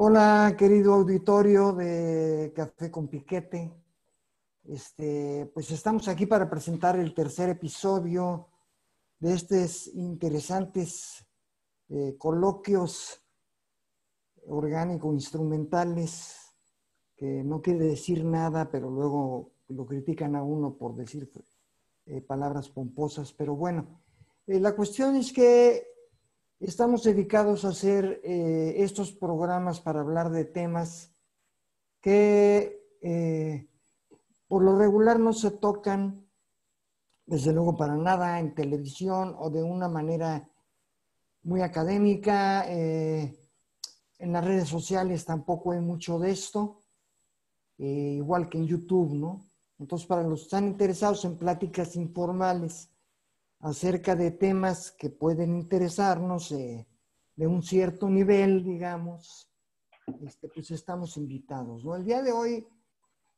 Hola, querido auditorio de Café con Piquete. Este, pues estamos aquí para presentar el tercer episodio de estos interesantes eh, coloquios orgánico-instrumentales, que no quiere decir nada, pero luego lo critican a uno por decir eh, palabras pomposas. Pero bueno, eh, la cuestión es que estamos dedicados a hacer estos programas para hablar de temas que por lo regular no se tocan, desde luego para nada, en televisión o de una manera muy académica. Eh, en las redes sociales tampoco hay mucho de esto, eh, igual que en YouTube, ¿no? Entonces, para los que están interesados en pláticas informales acerca de temas que pueden interesarnos eh, de un cierto nivel, digamos, este, pues estamos invitados, ¿no? El día de hoy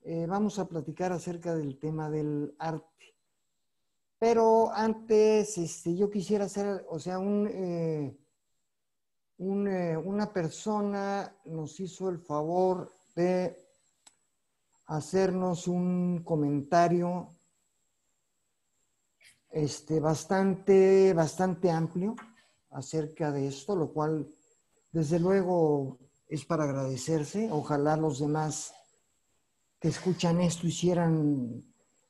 eh, vamos a platicar acerca del tema del arte. Pero antes, este, yo quisiera hacer, o sea, un, eh, una persona nos hizo el favor de hacernos un comentario este, bastante, bastante amplio acerca de esto, lo cual desde luego es para agradecerse. Ojalá los demás que escuchan esto hicieran,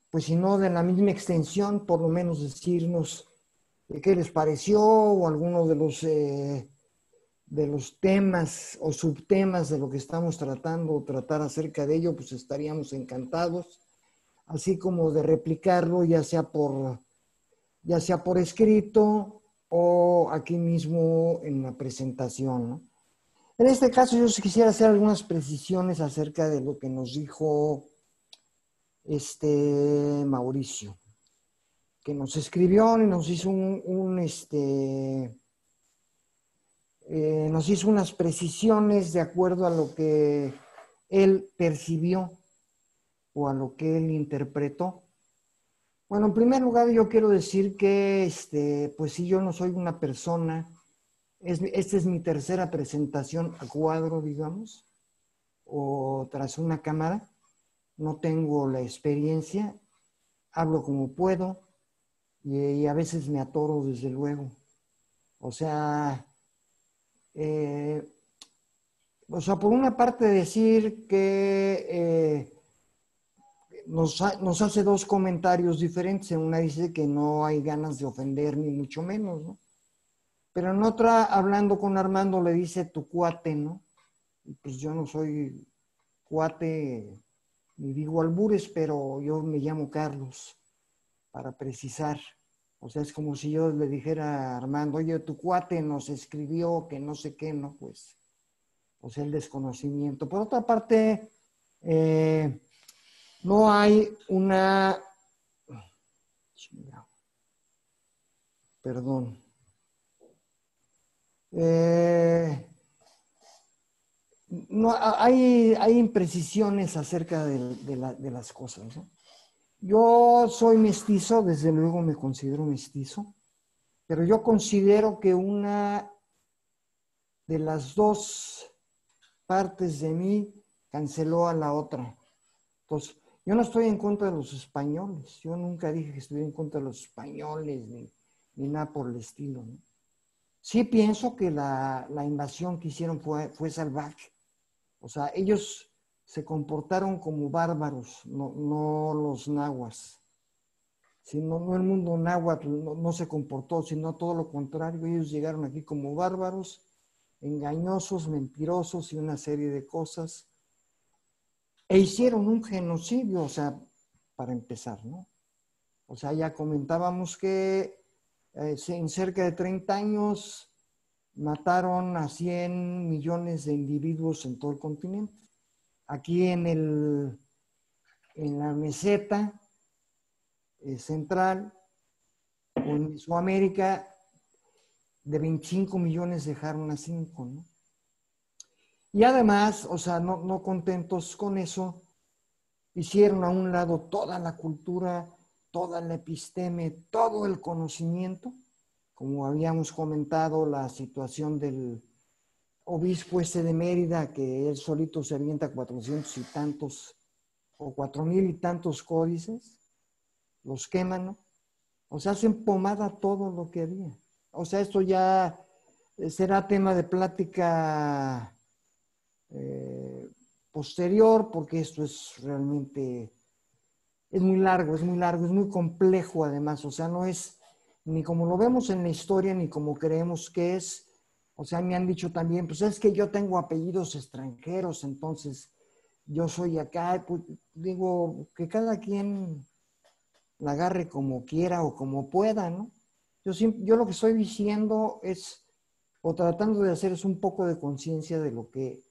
pues si no de la misma extensión, por lo menos decirnos qué les pareció o alguno de los, eh, de los temas o subtemas de lo que estamos tratando o tratar acerca de ello, pues estaríamos encantados, así como de replicarlo ya sea por, ya sea por escrito o aquí mismo en la presentación. En este caso yo quisiera hacer algunas precisiones acerca de lo que nos dijo este Mauricio, que nos escribió y nos hizo un, este, eh, nos hizo unas precisiones de acuerdo a lo que él percibió o a lo que él interpretó. Bueno, en primer lugar yo quiero decir que, este, pues si yo no soy una persona esta es mi tercera presentación a cuadro, digamos, o tras una cámara. No tengo la experiencia, hablo como puedo y, a veces me atoro desde luego. O sea, eh, o sea, por una parte decir que eh, nos, hace dos comentarios diferentes. Una dice que no hay ganas de ofender, ni mucho menos, ¿no? Pero en otra, hablando con Armando, le dice tu cuate, ¿no? Y pues yo no soy cuate, ni digo albures, pero yo me llamo Carlos, para precisar. O sea, es como si yo le dijera a Armando, oye, tu cuate nos escribió que no sé qué, ¿no? Pues, o sea, el desconocimiento. Por otra parte, eh, no hay una... Perdón. Eh, no, hay, hay, imprecisiones acerca de, las cosas. Yo soy mestizo, desde luego me considero mestizo, pero yo considero que una de las dos partes de mí canceló a la otra. Entonces, yo no estoy en contra de los españoles, yo nunca dije que estuviera en contra de los españoles ni, ni nada por el estilo. ¿no? Sí pienso que la, invasión que hicieron fue, fue, salvaje. O sea, ellos se comportaron como bárbaros, no, los nahuas. Sino, no el mundo náhuatl no, se comportó, sino todo lo contrario. Ellos llegaron aquí como bárbaros, engañosos, mentirosos y una serie de cosas. E hicieron un genocidio, o sea, para empezar, ¿no? O sea, ya comentábamos que eh, en cerca de 30 años mataron a 100 millones de individuos en todo el continente. Aquí en, el, en la meseta eh, central en Sudamérica, de 25 millones dejaron a 5, ¿no? Y además, o sea, no, contentos con eso, hicieron a un lado toda la cultura toda la episteme, todo el conocimiento, como habíamos comentado, la situación del, obispo este de Mérida, que él solito se avienta cuatrocientos y tantos, o cuatro mil y tantos códices, los queman. O sea, hacen pomada todo lo que había. O sea, esto ya será tema de plática eh, posterior, porque esto es realmente, es muy largo, es muy largo, es muy complejo además, o sea, no es ni como lo vemos en la historia, ni como creemos que es. O sea, me han dicho también, pues es que yo tengo apellidos extranjeros, entonces yo soy acá, pues, digo, que cada quien la agarre como quiera o como pueda, ¿no? Yo, yo lo que estoy diciendo es, o tratando de hacer es un poco de conciencia de lo que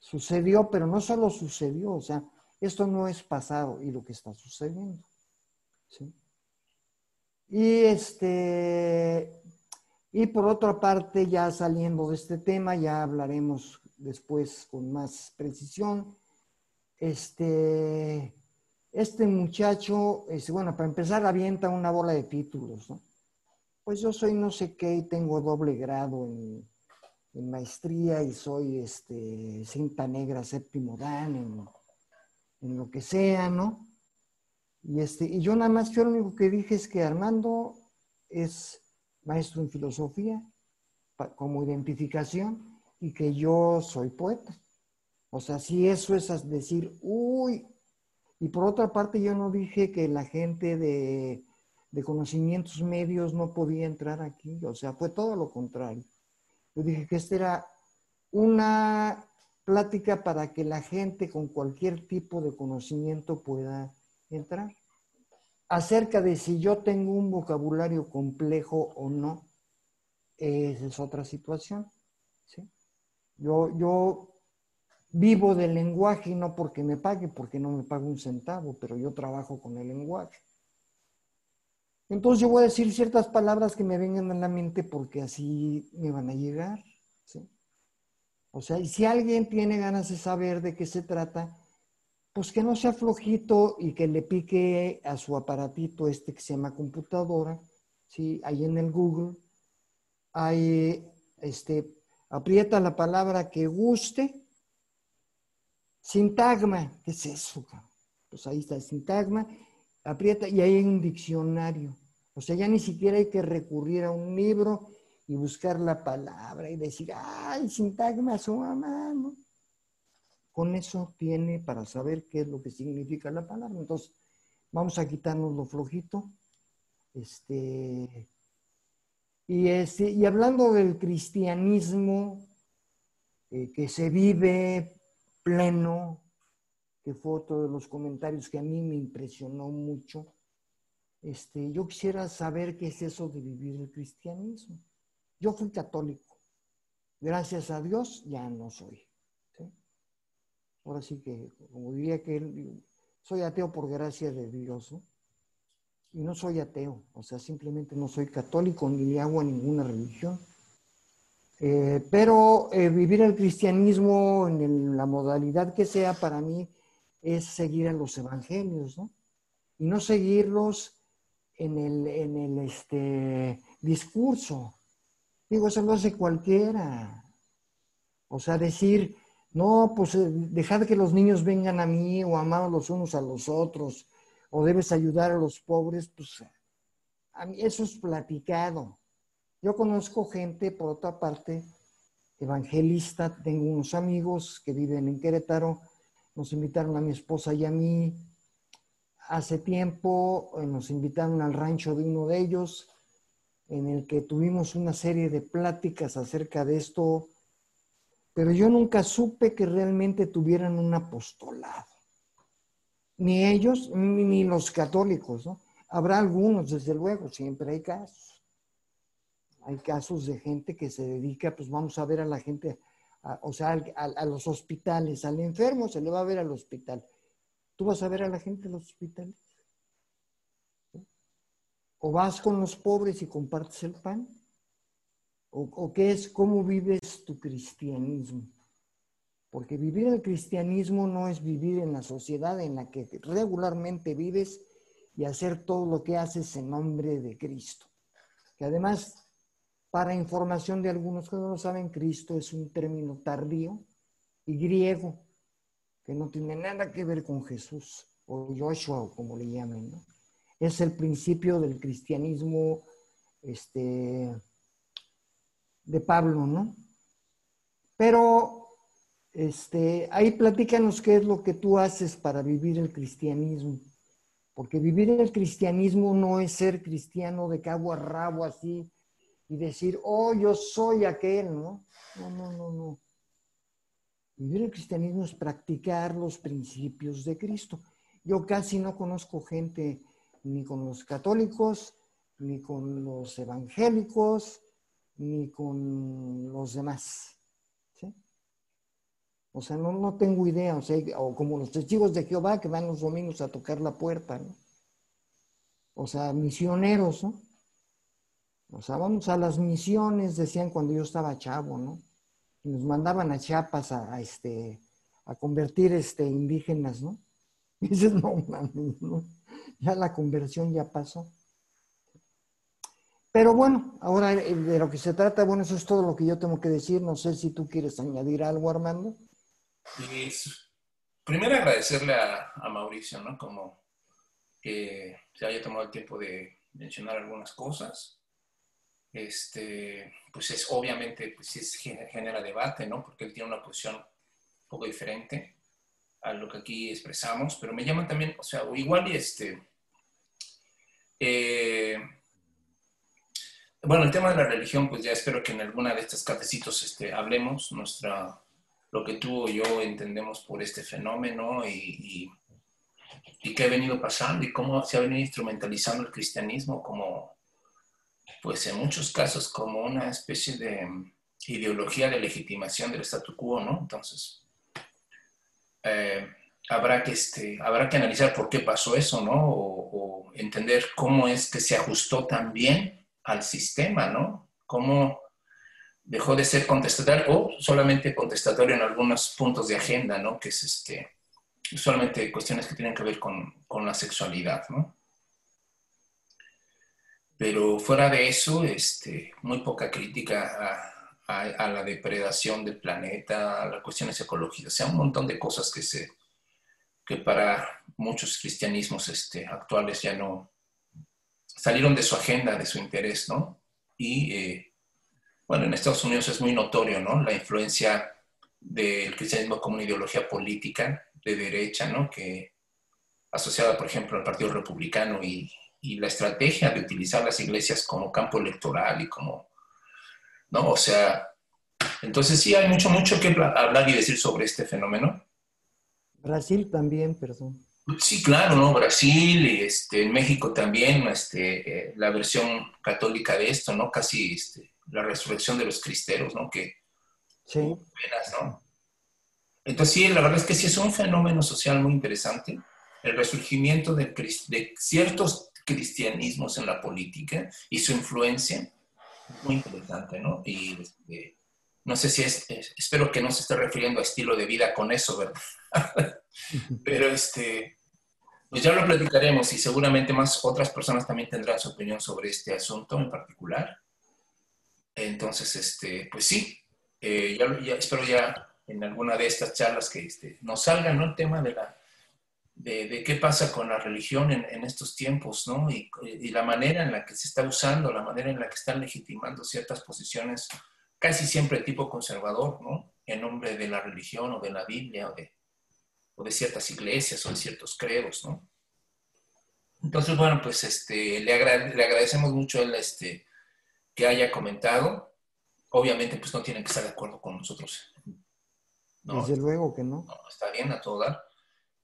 sucedió, pero no solo sucedió, o sea, esto no es pasado y lo que está sucediendo. ¿sí? Y este, y por otra parte, ya saliendo de este tema, ya hablaremos después con más precisión. Este, este muchacho, este, bueno, para empezar, avienta una bola de títulos, ¿no? Pues yo soy no sé qué y tengo doble grado en, maestría y soy este, cinta negra séptimo dan en, en lo que sea, ¿no? Y, este, y yo nada más, yo lo único que dije es que Armando es maestro en filosofía como identificación y que yo soy poeta. O sea, si eso es decir, uy, y por otra parte yo no dije que la gente de, de conocimientos medios no podía entrar aquí, o sea, fue todo lo contrario. Yo dije que esta era una plática para que la gente con cualquier tipo de conocimiento pueda entrar. Acerca de si yo tengo un vocabulario complejo o no, esa es otra situación. Yo, yo vivo del lenguaje y no porque me pague, porque no me pago un centavo, pero yo trabajo con el lenguaje. Entonces yo voy a decir ciertas palabras que me vengan a la mente porque así me van a llegar. O sea, y si alguien tiene ganas de saber de qué se trata, pues que no sea flojito y que le pique a su aparatito este que se llama computadora, ¿sí? Ahí en el Google, ahí, este, aprieta la palabra que guste, sintagma, ¿qué es eso? Pues ahí está el sintagma, aprieta y ahí hay un diccionario. O sea, ya ni siquiera hay que recurrir a un libro y buscar la palabra y decir, ay, sintagma, su mamá, ¿no? Con eso tiene para saber qué es lo que significa la palabra. Entonces, vamos a quitarnos lo flojito. Este, y, este, y hablando del cristianismo eh, que se vive pleno, que fue otro de los comentarios que a mí me impresionó mucho, este, yo quisiera saber qué es eso de vivir el cristianismo. Yo fui católico. Gracias a Dios ya no soy. Ahora sí que, como diría que soy ateo por gracia de Dios, ¿no? Y no soy ateo, o sea, simplemente no soy católico ni le hago a ninguna religión. Eh, pero eh, vivir el cristianismo en la modalidad que sea para mí es seguir a los evangelios, ¿no? Y no seguirlos en el, en el este, discurso. Digo, eso lo hace cualquiera. O sea, decir, no, pues eh, dejar que los niños vengan a mí o amar los unos a los otros o debes ayudar a los pobres, pues a mí eso es platicado. Yo conozco gente, por otra parte, evangelista, tengo unos amigos que viven en Querétaro, nos invitaron a mi esposa y a mí hace tiempo, eh, nos invitaron al rancho de uno de ellos, en el que tuvimos una serie de pláticas acerca de esto, pero yo nunca supe que realmente tuvieran un apostolado. Ni ellos, ni los católicos, ¿no? Habrá algunos, desde luego, siempre hay casos. Hay casos de gente que se dedica, pues vamos a ver a la gente, o sea, a, a, los hospitales, al enfermo se le va a ver al hospital. ¿Tú vas a ver a la gente en los hospitales? ¿O vas con los pobres y compartes el pan? o, qué es cómo vives tu cristianismo. Porque vivir el cristianismo no es vivir en la sociedad en la que regularmente vives y hacer todo lo que haces en nombre de Cristo. Que además para información de algunos que no lo saben, Cristo es un término tardío y griego que no tiene nada que ver con Jesús o Joshua o como le llamen. ¿no? Es el principio del cristianismo este, de Pablo, ¿no? Pero este, ahí platícanos qué es lo que tú haces para vivir el cristianismo. Porque vivir el cristianismo no es ser cristiano de cabo a rabo así y decir, oh, yo soy aquel, ¿no? No, no, no, no. Vivir el cristianismo es practicar los principios de Cristo. Yo casi no conozco gente ni con los católicos, ni con los evangélicos, ni con los demás. ¿sí? O sea, no, no tengo idea, o, sea, o como los testigos de Jehová que van los domingos a tocar la puerta, ¿no? O sea, misioneros, ¿no? O sea, vamos a las misiones, decían cuando yo estaba chavo, ¿no? Y nos mandaban a Chiapas a, este, a convertir este, indígenas, ¿no? Y dices, no, no, ya la conversión ya pasó. Pero bueno, ahora eh, de lo que se trata, bueno, eso es todo lo que yo tengo que decir. No sé si tú quieres añadir algo, Armando. primero agradecerle a, a, Mauricio, ¿no? Como que se haya tomado el tiempo de mencionar algunas cosas este, pues es obviamente, pues es, genera debate, ¿no? Porque él tiene una posición un poco diferente a lo que aquí expresamos, pero me llaman también, o sea, igual y este, eh, bueno, el tema de la religión, pues ya espero que en alguna de estas cafecitos este, hablemos nuestra, lo que tú o yo entendemos por este fenómeno y, y, y qué ha venido pasando y cómo se ha venido instrumentalizando el cristianismo como pues en muchos casos como una especie de ideología de legitimación del statu quo, ¿no? Entonces, eh, habrá, que, este, habrá que analizar por qué pasó eso, ¿no? O, entender cómo es que se ajustó también al sistema, ¿no? Cómo dejó de ser contestatario o solamente contestatario en algunos puntos de agenda, ¿no? Que es este, solamente cuestiones que tienen que ver con, con la sexualidad, ¿no? Pero fuera de eso, este, muy poca crítica a, la depredación del planeta, a las cuestiones ecológicas, o sea, un montón de cosas que, se, que para muchos cristianismos este, actuales ya no salieron de su agenda, de su interés, ¿no? Y eh, bueno, en Estados Unidos es muy notorio, ¿no? La influencia del cristianismo como una ideología política de derecha, ¿no? Que asociada, por ejemplo, al Partido Republicano y, y la estrategia de utilizar las iglesias como campo electoral y como, ¿no? O sea, entonces sí hay mucho, mucho que hablar y decir sobre este fenómeno. Brasil también, perdón. Sí, claro, ¿no? Brasil y este, en México también, este, eh, la versión católica de esto, ¿no? Casi este, la resurrección de los cristeros, ¿no? Que, sí. ¿no? Entonces sí, la verdad es que sí es un fenómeno social muy interesante, el resurgimiento de, de ciertos cristianismos en la política y su influencia. Muy interesante, ¿no? Y este, no sé si es, espero que no se esté refiriendo a estilo de vida con eso, ¿verdad? Pero este, pues ya lo platicaremos y seguramente más otras personas también tendrán su opinión sobre este asunto en particular. Entonces, este, pues sí, eh, ya, espero ya en alguna de estas charlas que este, nos salga ¿no? el tema de la de, qué pasa con la religión en, estos tiempos, ¿no? Y, la manera en la que se está usando, la manera en la que están legitimando ciertas posiciones, casi siempre tipo conservador, ¿no? En nombre de la religión o de la Biblia o de, o de ciertas iglesias o de ciertos credos, ¿no? Entonces, bueno, pues este, le, le agradecemos mucho el, este, que haya comentado. Obviamente, pues no tienen que estar de acuerdo con nosotros. Desde luego que no. no. Está bien a todo dar.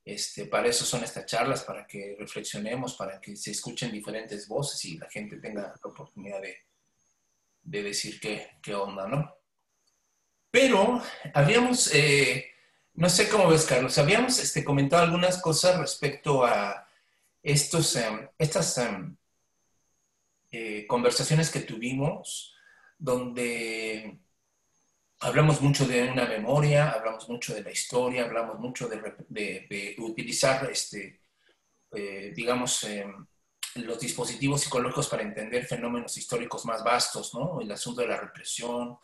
Este, para eso son estas charlas, para que reflexionemos, para que se escuchen diferentes voces y la gente tenga la oportunidad de, decir qué, qué, onda, ¿no? Pero habíamos, eh, no sé cómo ves, Carlos, habíamos este, comentado algunas cosas respecto a estos, em, estas em, eh, conversaciones que tuvimos donde hablamos mucho de una memoria, hablamos mucho de la historia, hablamos mucho de, utilizar, este, eh, digamos, em, los dispositivos psicológicos para entender fenómenos históricos más vastos, ¿no? El asunto de la represión,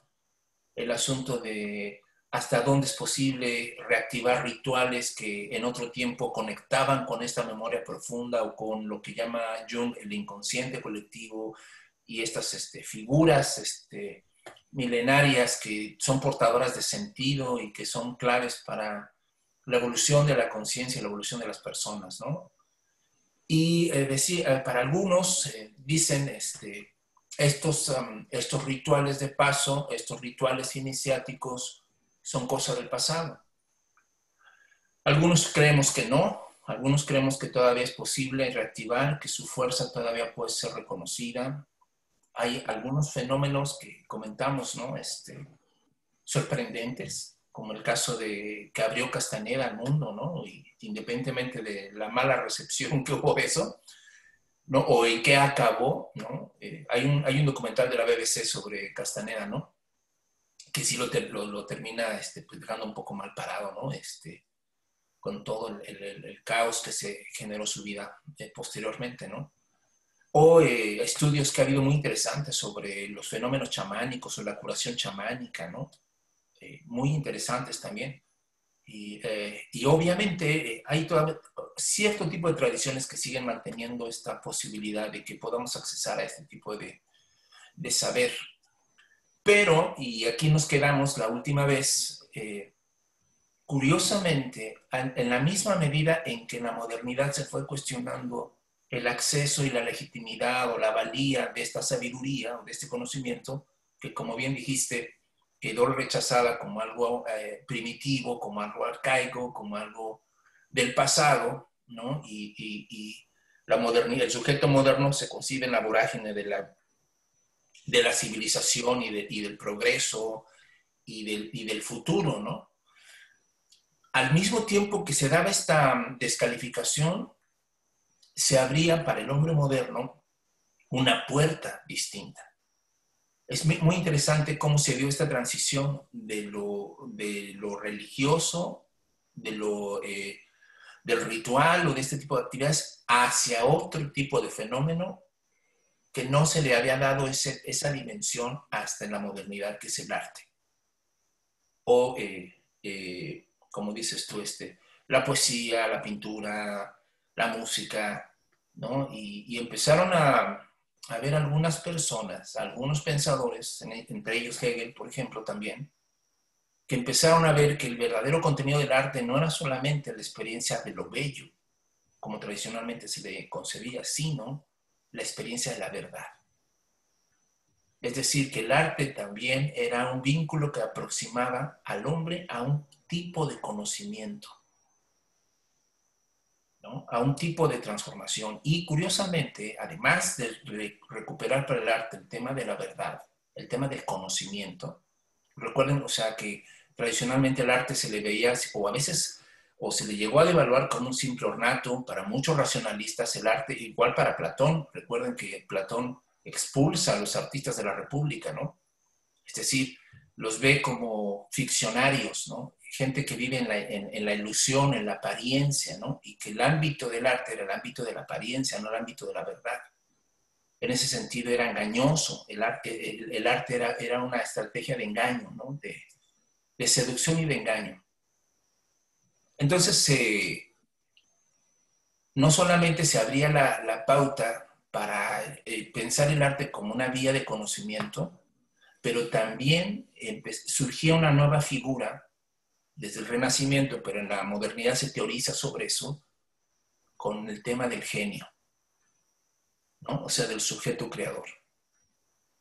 el asunto de hasta dónde es posible reactivar rituales que en otro tiempo conectaban con esta memoria profunda o con lo que llama Jung el inconsciente colectivo y estas este, figuras este, milenarias que son portadoras de sentido y que son claves para la evolución de la conciencia y la evolución de las personas, ¿no? Y eh, eh, para algunos eh, dicen este, estos, um, estos rituales de paso, estos rituales iniciáticos son cosas del pasado. Algunos creemos que no, algunos creemos que todavía es posible reactivar, que su fuerza todavía puede ser reconocida. Hay algunos fenómenos que comentamos, ¿no? Este, sorprendentes, como el caso de que abrió Castaneda al mundo, ¿no? Y independientemente de la mala recepción que hubo eso, ¿no? O en qué acabó, ¿no? Eh, hay, un, hay un documental de la BBC sobre Castaneda, ¿no? Que sí lo, lo, termina este, pues, dejando un poco mal parado, ¿no? Este, con todo el, el, caos que se generó su vida eh, posteriormente, ¿no? O eh, estudios que ha habido muy interesantes sobre los fenómenos chamánicos o la curación chamánica, ¿no? Eh, muy interesantes también. Y, eh, y obviamente eh, hay cierto tipo de tradiciones que siguen manteniendo esta posibilidad de que podamos accesar a este tipo de, de saber. Pero, y aquí nos quedamos la última vez, curiosamente, en la misma medida en que la modernidad se fue cuestionando el acceso y la legitimidad o la valía de esta sabiduría o de este conocimiento, que como bien dijiste, quedó rechazada como algo eh, primitivo, como algo arcaico, como algo del pasado, ¿no? Y, la modernidad, el sujeto moderno se concibe en la vorágine de la, de la civilización y, del progreso y del, y del futuro, ¿no? Al mismo tiempo que se daba esta descalificación, se abría para el hombre moderno una puerta distinta es muy interesante cómo se dio esta transición de lo, de lo religioso, de lo, eh, del ritual o de este tipo de actividades hacia otro tipo de fenómeno que no se le había dado esa dimensión hasta en la modernidad, que es el arte. O, eh, eh, como dices tú, este, la poesía, la pintura, la música, ¿no? y empezaron a, a ver algunas personas, algunos pensadores, entre ellos Hegel, por ejemplo, también, que empezaron a ver que el verdadero contenido del arte no era solamente la experiencia de lo bello, como tradicionalmente se le concebía, sino la experiencia de la verdad. Es decir, que el arte también era un vínculo que aproximaba al hombre a un tipo de conocimiento a un tipo de transformación. Y curiosamente, además de recuperar para el arte el tema de la verdad, el tema del conocimiento, recuerden, o sea, que tradicionalmente el arte se le veía, o a veces, o se le llegó a devaluar como un simple ornato, para muchos racionalistas el arte, igual para Platón, recuerden que Platón expulsa a los artistas de la República, ¿no? Es decir, los ve como ficcionarios, ¿no? Gente que vive en la, ilusión, en la apariencia, ¿no? Y que el ámbito del arte era el ámbito de la apariencia, no el ámbito de la verdad. En ese sentido era engañoso, el arte, el, arte era, era, una estrategia de engaño, ¿no? De, seducción y de engaño. Entonces, no solamente se abría la, pauta para eh, pensar el arte como una vía de conocimiento, pero también surgía una nueva figura desde el Renacimiento, pero en la modernidad se teoriza sobre eso con el tema del genio, ¿no? o sea, del sujeto creador.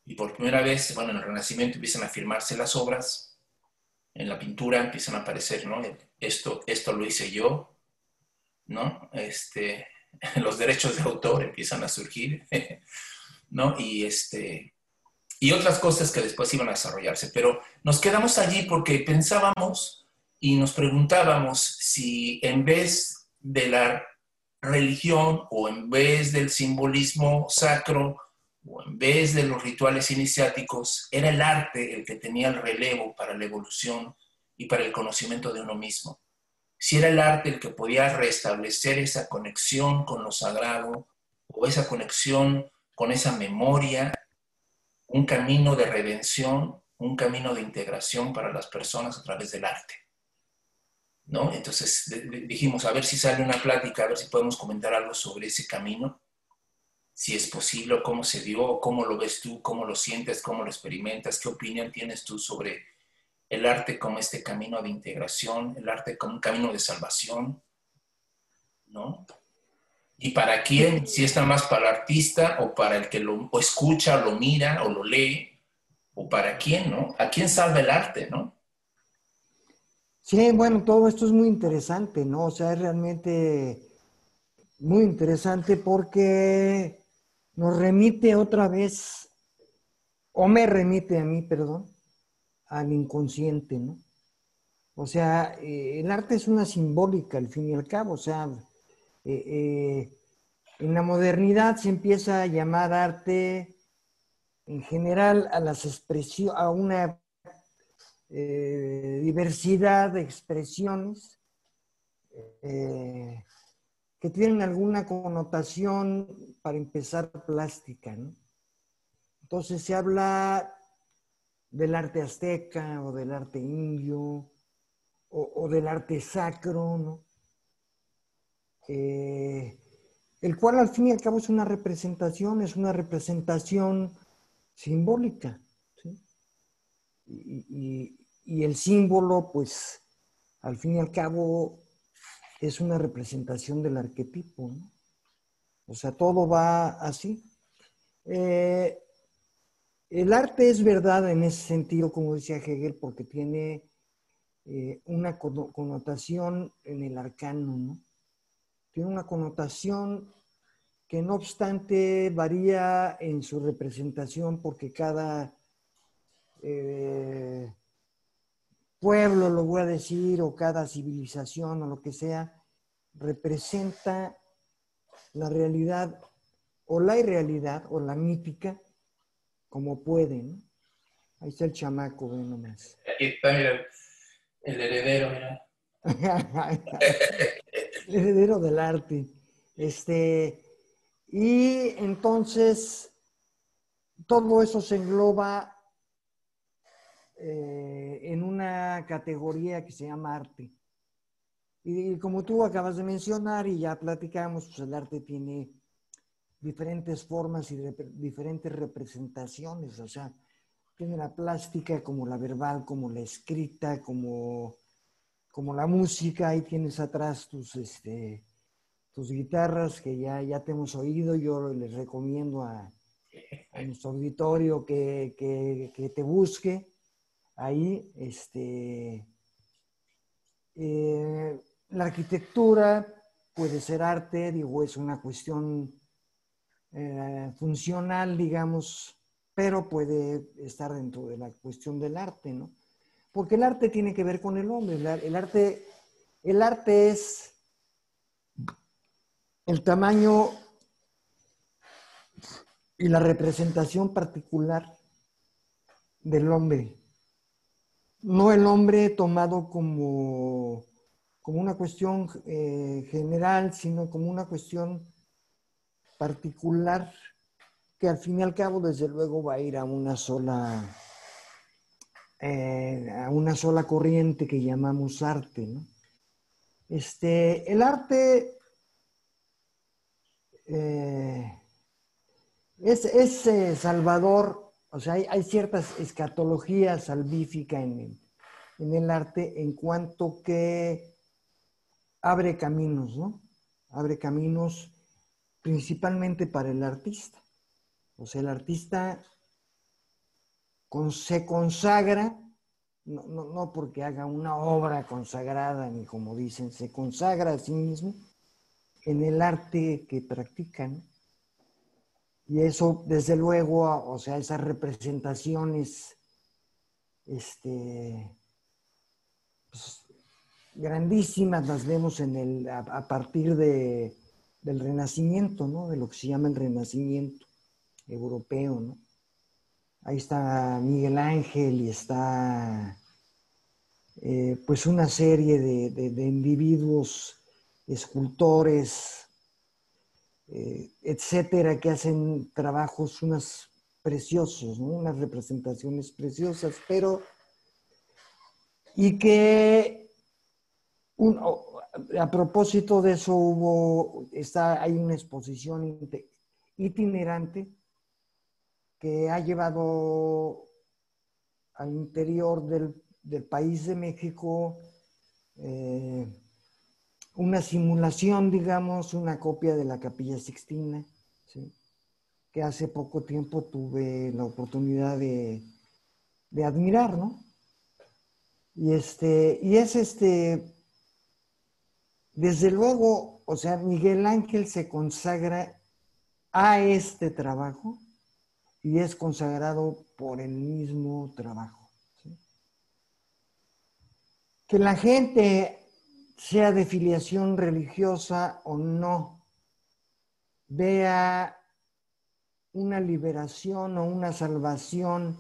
Y por primera vez, bueno, en el Renacimiento empiezan a firmarse las obras, en la pintura empiezan a aparecer, ¿no? Esto, esto lo hice yo, ¿no? Este, los derechos de autor empiezan a surgir, ¿no? Y, este, y otras cosas que después iban a desarrollarse. Pero nos quedamos allí porque pensábamos y nos preguntábamos si en vez de la religión o en vez del simbolismo sacro o en vez de los rituales iniciáticos, era el arte el que tenía el relevo para la evolución y para el conocimiento de uno mismo. Si era el arte el que podía restablecer esa conexión con lo sagrado o esa conexión con esa memoria, un camino de redención, un camino de integración para las personas a través del arte. ¿No? Entonces dijimos, a ver si sale una plática, a ver si podemos comentar algo sobre ese camino, si es posible, cómo se dio, cómo lo ves tú, cómo lo sientes, cómo lo experimentas, qué opinión tienes tú sobre el arte como este camino de integración, el arte como un camino de salvación, ¿no? ¿Y para quién? Si está más para el artista o para el que lo escucha, lo mira o lo lee, o para quién, ¿no? ¿A quién salva el arte, no? Sí, bueno, todo esto es muy interesante, ¿no? O sea, es realmente muy interesante porque nos remite otra vez, o me remite a mí, perdón, al inconsciente, ¿no? O sea, eh, el arte es una simbólica al fin y al cabo, o sea, eh, eh, en la modernidad se empieza a llamar arte en general a las expresiones, a una diversidad de expresiones que tienen alguna connotación, para empezar, plástica. Entonces se habla del arte azteca o del arte indio o, del arte sacro, ¿no? Eh, el cual al fin y al cabo es una representación, es una representación simbólica. y, el símbolo, pues, al fin y al cabo, es una representación del arquetipo. ¿no? O sea, todo va así. Eh, el arte es verdad en ese sentido, como decía Hegel, porque tiene eh, una connotación en el arcano, ¿no? Tiene una connotación que no obstante varía en su representación porque cada eh, pueblo, lo voy a decir, o cada civilización o lo que sea, representa la realidad o la irrealidad o la mítica como pueden. Ahí está el chamaco, ve nomás. Aquí está, mira, el heredero, mira. el heredero del arte. Este, y entonces, todo eso se engloba eh, en una categoría que se llama arte. Y, y, como tú acabas de mencionar y ya platicamos, pues el arte tiene diferentes formas y diferentes representaciones, o sea, tiene la plástica como la verbal, como la escrita, como, como la música, ahí tienes atrás tus, este, tus guitarras que ya, ya te hemos oído, yo les recomiendo a, nuestro auditorio que, que, te busque ahí, este, eh, la arquitectura puede ser arte, digo, es una cuestión eh, funcional, digamos, pero puede estar dentro de la cuestión del arte, ¿no? Porque el arte tiene que ver con el hombre. El, arte, el arte es el tamaño y la representación particular del hombre. No el hombre tomado como, como una cuestión eh, general, sino como una cuestión particular que al fin y al cabo, desde luego, va a ir a una sola, eh, a una sola corriente que llamamos arte. Este, el arte eh, es, eh, salvador, o sea, hay, ciertas escatologías salvíficas en el arte en cuanto que abre caminos, ¿no? Abre caminos principalmente para el artista. O sea, el artista se consagra, no, porque haga una obra consagrada, ni como dicen, se consagra a sí mismo en el arte que practican. Y eso, desde luego, o sea, esas representaciones este, pues, grandísimas las vemos en el, a partir de del renacimiento, ¿no? De lo que se llama el renacimiento europeo, ¿no? Ahí está Miguel Ángel y está eh, pues una serie de, individuos, escultores, eh, etcétera, que hacen trabajos unas preciosos, unas representaciones preciosas, pero y que a propósito de eso hubo, está, hay una exposición itinerante que ha llevado al interior del, país de México eh, una simulación, digamos, una copia de la Capilla Sixtina, que hace poco tiempo tuve la oportunidad de, de admirar, ¿no? Y, este, y es este, desde luego, o sea, Miguel Ángel se consagra a este trabajo y es consagrado por el mismo trabajo. Que la gente, sea de filiación religiosa o no, vea una liberación o una salvación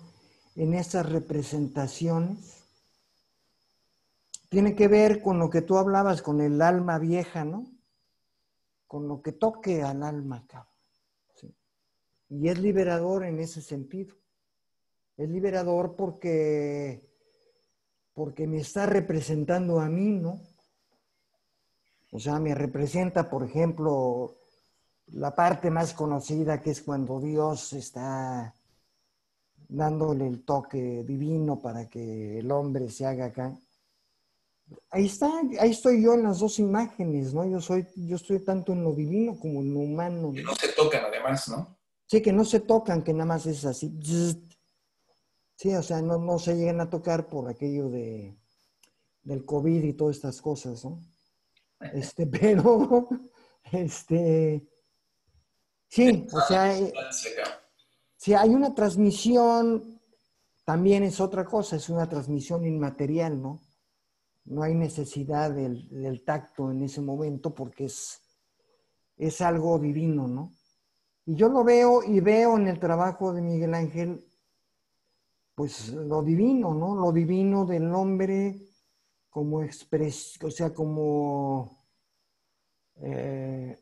en estas representaciones, tiene que ver con lo que tú hablabas, con el alma vieja, ¿no? Con lo que toque al alma, cabrón. Y es liberador en ese sentido. Es liberador porque, porque me está representando a mí, ¿no? O sea, me representa, por ejemplo, la parte más conocida que es cuando Dios está dándole el toque divino para que el hombre se haga acá ahí está, ahí estoy yo en las dos imágenes, ¿no? Yo soy, yo estoy tanto en lo divino como en lo humano. Que no se tocan además, ¿no? Sí, que no se tocan, que nada más es así. Sí, o sea, no, no se llegan a tocar por aquello de, del COVID y todas estas cosas, ¿no? Este, pero, este, sí, o sea, eh, si hay una transmisión, también es otra cosa, es una transmisión inmaterial, ¿no? no hay necesidad del, tacto en ese momento porque es, es algo divino, ¿no? Y yo lo veo y veo en el trabajo de Miguel Ángel, pues lo divino, ¿no? Lo divino del hombre como expresión, o sea, como eh,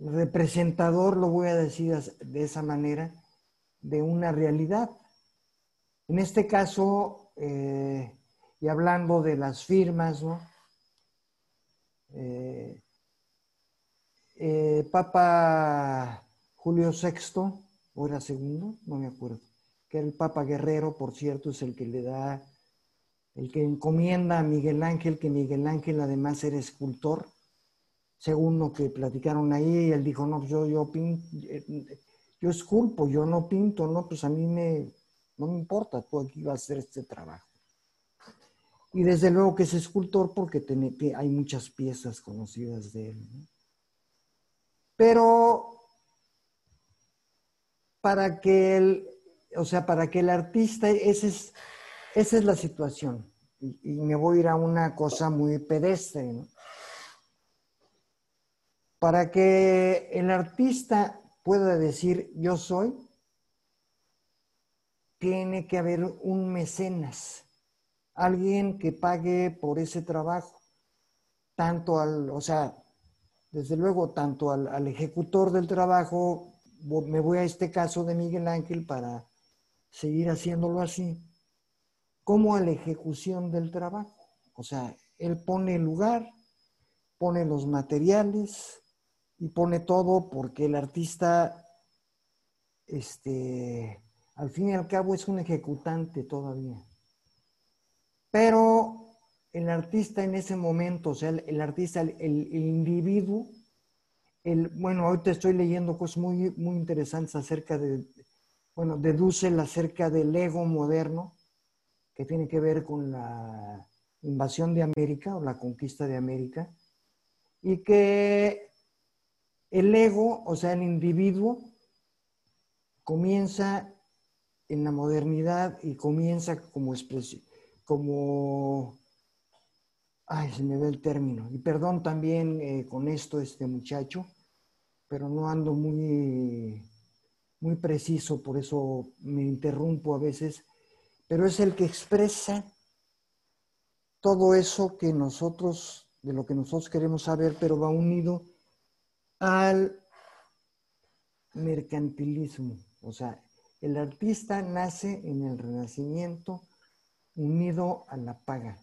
representador, lo voy a decir de esa manera, de una realidad. En este caso, eh, y hablando de las firmas. Eh, Papa Julio VI, o era segundo, no me acuerdo, que el Papa Guerrero, por cierto, es el que le da, el que encomienda a Miguel Ángel, que Miguel Ángel además era escultor, según lo que platicaron ahí, él dijo, no, yo, yo pinto, eh, yo esculpo, yo no pinto, no, pues a mí me, no me importa, tú aquí vas a hacer este trabajo. Y desde luego que es escultor porque hay muchas piezas conocidas de él. Pero para que el, o sea, para que el artista, esa es, esa es la situación. Y, me voy a ir a una cosa muy pedestre. Para que el artista pueda decir yo soy, tiene que haber un mecenas alguien que pague por ese trabajo, tanto al, o sea, desde luego, tanto al, ejecutor del trabajo, me voy a este caso de Miguel Ángel para seguir haciéndolo así, como a la ejecución del trabajo. O sea, él pone el lugar, pone los materiales y pone todo porque el artista, este, al fin y al cabo es un ejecutante todavía. Pero el artista en ese momento, o sea, el, artista, el, individuo, el, bueno, te estoy leyendo cosas muy, muy interesantes acerca de, bueno, deduce acerca del ego moderno, que tiene que ver con la invasión de América o la conquista de América, y que el ego, o sea, el individuo, comienza en la modernidad y comienza como expresión como, ay, se me ve el término, y perdón también eh, con esto este muchacho, pero no ando muy, muy preciso, por eso me interrumpo a veces, pero es el que expresa todo eso que nosotros, de lo que nosotros queremos saber, pero va unido al mercantilismo. O sea, el artista nace en el Renacimiento unido a la paga.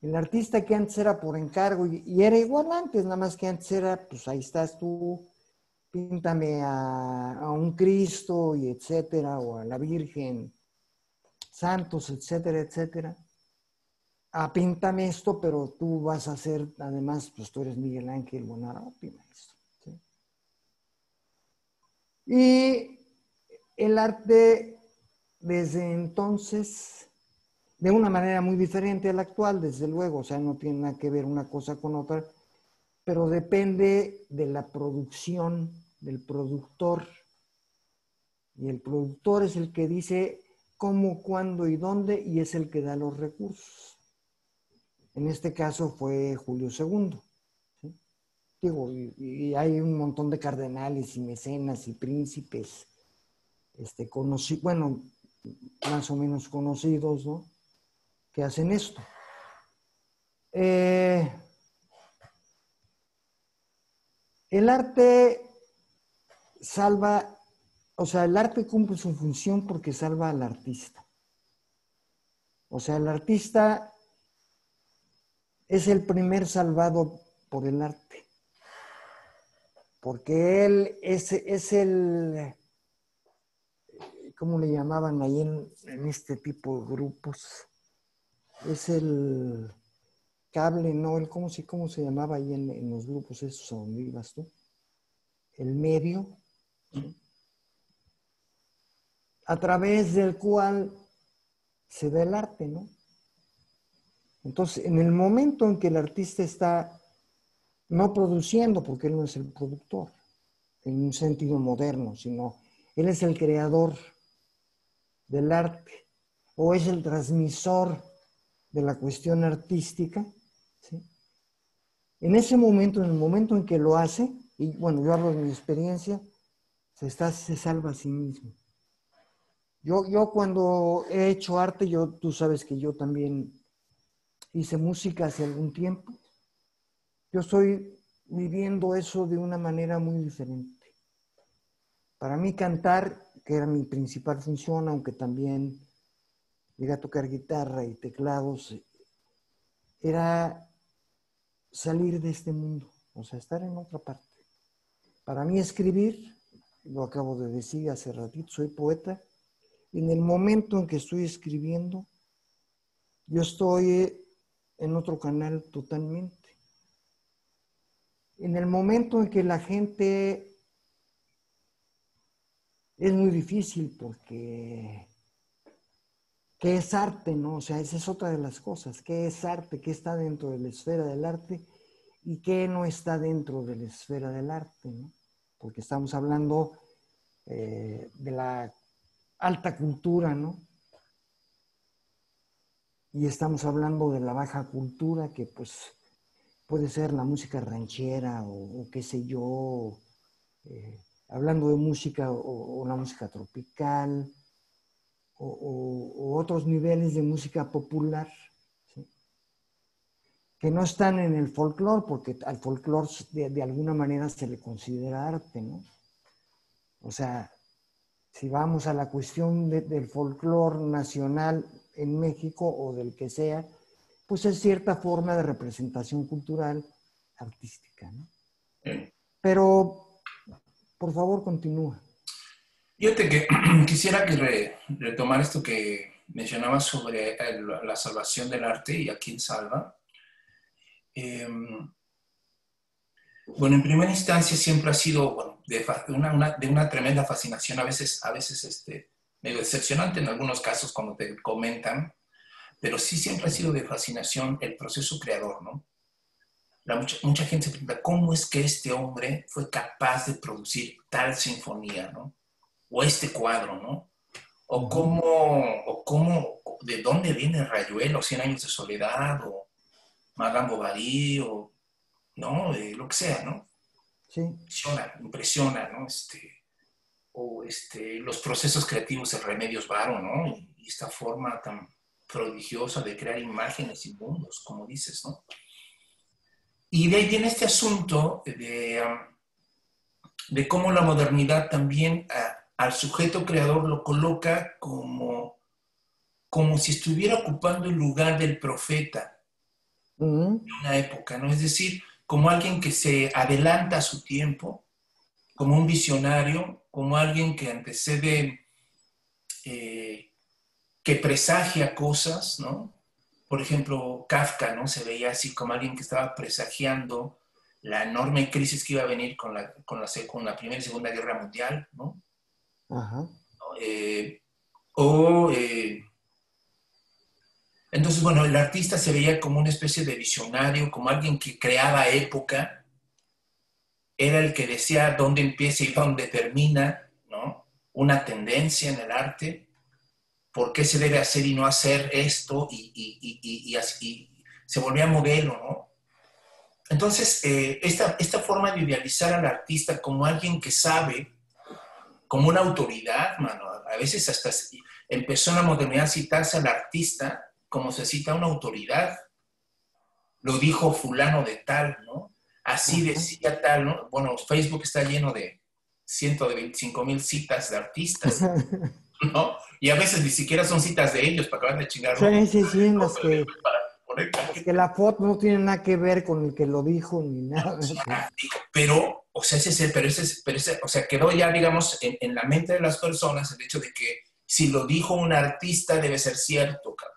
El artista que antes era por encargo y, era igual antes, nada más que antes era, pues ahí estás tú, píntame a, un Cristo y etcétera, o a la Virgen, santos, etcétera, etcétera ah, píntame esto, pero tú vas a ser, además, pues tú eres Miguel Ángel Bonarotti, maestro. Y el arte desde entonces, de una manera muy diferente a la actual, desde luego, o sea, no tiene nada que ver una cosa con otra, pero depende de la producción del productor. Y el productor es el que dice cómo, cuándo y dónde, y es el que da los recursos. En este caso fue Julio II. Digo, y, hay un montón de cardenales y mecenas y príncipes, este, bueno, más o menos conocidos, ¿no? Que hacen esto. Eh, el arte salva, o sea, el arte cumple su función porque salva al artista. O sea, el artista es el primer salvado por el arte. Porque él es, es el, ¿cómo le llamaban ahí en, este tipo de grupos? Es el cable, ¿no? El, ¿cómo, se, ¿Cómo se llamaba ahí en, los grupos esos a donde ibas tú? El medio, a través del cual se da el arte, ¿no? Entonces, en el momento en que el artista está no produciendo, porque él no es el productor, en un sentido moderno, sino él es el creador del arte o es el transmisor de la cuestión artística, en ese momento, en el momento en que lo hace, y bueno, yo hablo de mi experiencia, se, está, se salva a sí mismo. Yo, yo cuando he hecho arte, yo, tú sabes que yo también hice música hace algún tiempo. Yo estoy viviendo eso de una manera muy diferente. Para mí cantar, que era mi principal función, aunque también llegué a tocar guitarra y teclados, era salir de este mundo, o sea, estar en otra parte. Para mí escribir, lo acabo de decir hace ratito, soy poeta, en el momento en que estoy escribiendo, yo estoy en otro canal totalmente. En el momento en que la gente es muy difícil porque ¿qué es arte? ¿No? O sea, esa es otra de las cosas. ¿Qué es arte? ¿Qué está dentro de la esfera del arte? ¿Y qué no está dentro de la esfera del arte? ¿no? Porque estamos hablando eh, de la alta cultura, ¿no? y estamos hablando de la baja cultura que pues puede ser la música ranchera o, qué sé yo, eh, hablando de música o, la música tropical o, otros niveles de música popular que no están en el folclore porque al folclore de, alguna manera se le considera arte, ¿no? O sea, si vamos a la cuestión del folclore nacional en México o del que sea, pues es cierta forma de representación cultural artística. ¿no? Pero, por favor, continúa. Fíjate que quisiera que retomar esto que mencionabas sobre la salvación del arte y a quién salva. Em, bueno, en primera instancia siempre ha sido de, una, de, una, tremenda fascinación, a veces, a veces este, medio decepcionante en algunos casos, como te comentan, pero sí siempre ha sido de fascinación el proceso creador, ¿no? Mucha, gente se pregunta, ¿cómo es que este hombre fue capaz de producir tal sinfonía, ¿no? O este cuadro, ¿no? O cómo, o cómo, de dónde viene Rayuelo, Cien años de soledad, o Madame Bovary, o, ¿no? lo que sea, ¿no? Sí. Impresiona, impresiona, ¿no? Este, o este, los procesos creativos de Remedios Varo, ¿no? Y esta forma tan prodigiosa de crear imágenes y mundos, como dices, ¿no? y de ahí viene este asunto de, um, de cómo la modernidad también al sujeto creador lo coloca como, como si estuviera ocupando el lugar del profeta de una época, ¿no? Es decir, como alguien que se adelanta a su tiempo, como un visionario, como alguien que antecede, eh, que presagia cosas, ¿no? por ejemplo, Kafka, ¿no? Se veía así como alguien que estaba presagiando la enorme crisis que iba a venir con la, con la, con la Primera y Segunda Guerra Mundial, ¿no? Ajá. Eh, o, eh, entonces, bueno, el artista se veía como una especie de visionario, como alguien que creaba época, era el que decía dónde empieza y dónde termina, ¿no? Una tendencia en el arte por qué se debe hacer y no hacer esto y, así, se volvía modelo, ¿no? Entonces, eh, esta, esta forma de idealizar al artista como alguien que sabe, como una autoridad, mano, a veces hasta empezó en la modernidad a citarse al artista como se cita una autoridad. Lo dijo fulano de tal, ¿no? Así decía tal, ¿no? Bueno, Facebook está lleno de 125 mil citas de artistas. ¿no? Y a veces ni siquiera son citas de ellos para acabar de chingar. Sí, sí, sí, en las que, que la foto no tiene nada que ver con el que lo dijo ni nada. pero, o sea, ese, pero ese, pero ese, o sea, quedó ya, digamos, en, la mente de las personas el hecho de que si lo dijo un artista debe ser cierto, cabrón.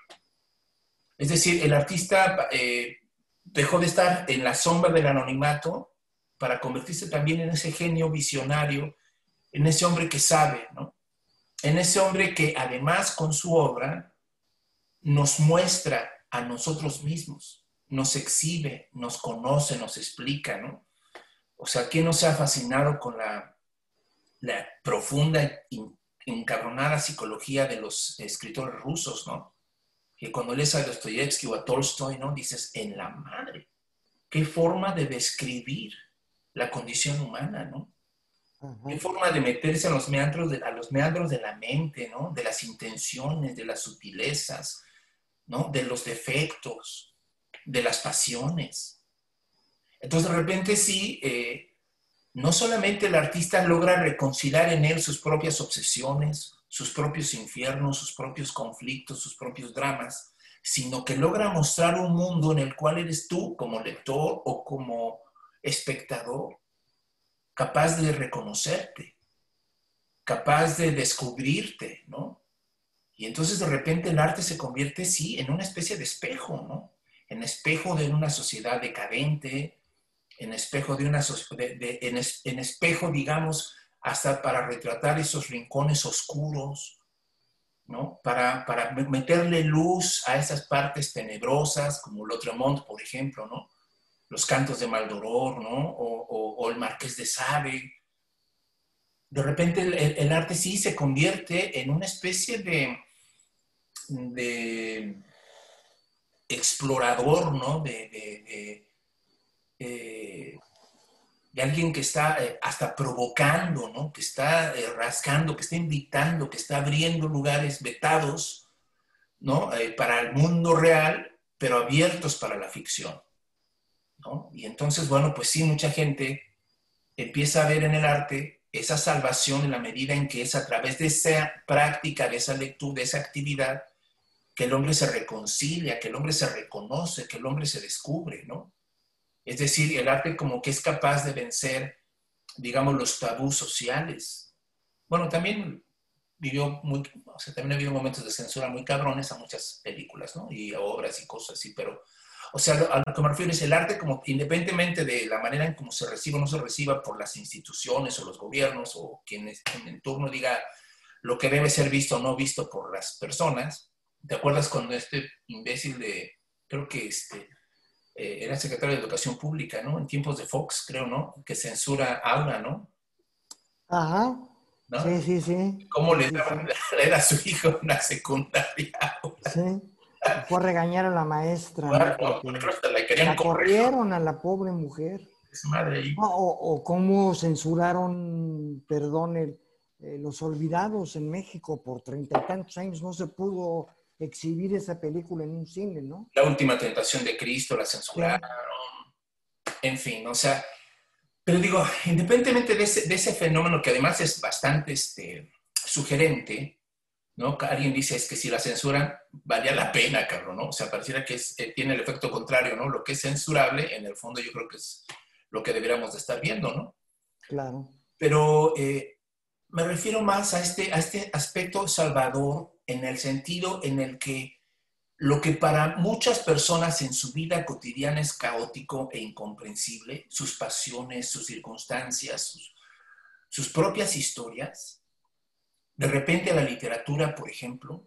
Es decir, el artista eh, dejó de estar en la sombra del anonimato para convertirse también en ese genio visionario, en ese hombre que sabe, ¿no? en ese hombre que además con su obra nos muestra a nosotros mismos, nos exhibe, nos conoce, nos explica, ¿no? O sea, ¿quién no se ha fascinado con la, la profunda, encabronada psicología de los escritores rusos, ¿no? Que cuando lees a Dostoyevsky o a Tolstoy, ¿no? Dices, en la madre, qué forma de describir la condición humana, ¿no? Qué forma de meterse a los, meandros de, a los meandros de la mente, ¿no? De las intenciones, de las sutilezas, ¿no? De los defectos, de las pasiones. Entonces, de repente sí, eh, no solamente el artista logra reconciliar en él sus propias obsesiones, sus propios infiernos, sus propios conflictos, sus propios dramas, sino que logra mostrar un mundo en el cual eres tú como lector o como espectador capaz de reconocerte, capaz de descubrirte, ¿no? Y entonces de repente el arte se convierte, sí, en una especie de espejo, ¿no? En espejo de una sociedad decadente, en espejo de una de, en, espejo, digamos, hasta para retratar esos rincones oscuros, ¿no? Para, para meterle luz a esas partes tenebrosas, como Lotremont, por ejemplo, ¿no? los cantos de Maldoror, ¿no? O, el Marqués de Sade. De repente el, arte sí se convierte en una especie de, de explorador, ¿no? De, de, alguien que está eh, hasta provocando, ¿no? Que está eh, rascando, que está invitando, que está abriendo lugares vetados, ¿no? Eh, para el mundo real, pero abiertos para la ficción. Y entonces, bueno, pues sí, mucha gente empieza a ver en el arte esa salvación en la medida en que es a través de esa práctica, de esa lectura, de esa actividad, que el hombre se reconcilia, que el hombre se reconoce, que el hombre se descubre, ¿no? Es decir, el arte como que es capaz de vencer, digamos, los tabús sociales. Bueno, también vivió muy, o sea, también ha habido momentos de censura muy cabrones a muchas películas, ¿no? Y a obras y cosas así, pero o sea, a lo que me refiero es el arte como independientemente de la manera en cómo se reciba o no se reciba por las instituciones o los gobiernos o quienes en turno diga lo que debe ser visto o no visto por las personas. ¿Te acuerdas cuando este imbécil de, creo que este, eh, era secretario de Educación Pública, ¿no? En tiempos de Fox, creo, ¿no? Que censura Aura, ¿no? Ajá. Sí, sí, sí. ¿Cómo le, daban, a su hijo una secundaria? Sí. Fue a regañar a la maestra. la, corrieron a la pobre mujer. o, cómo censuraron, perdón, eh, los olvidados en México por treinta y tantos años. No se pudo exhibir esa película en un cine, ¿no? La última tentación de Cristo la censuraron. en fin, o sea, pero digo, independientemente de ese, de ese fenómeno que además es bastante este, sugerente, ¿no? Alguien dice, es que si la censuran, valía la pena, cabrón, ¿no? O sea, pareciera que eh, tiene el efecto contrario, ¿no? Lo que es censurable, en el fondo yo creo que es lo que deberíamos de estar viendo, ¿no? Claro. Pero eh, me refiero más a este, a este aspecto salvador en el sentido en el que lo que para muchas personas en su vida cotidiana es caótico e incomprensible, sus pasiones, sus circunstancias, sus, sus propias historias, de repente la literatura, por ejemplo,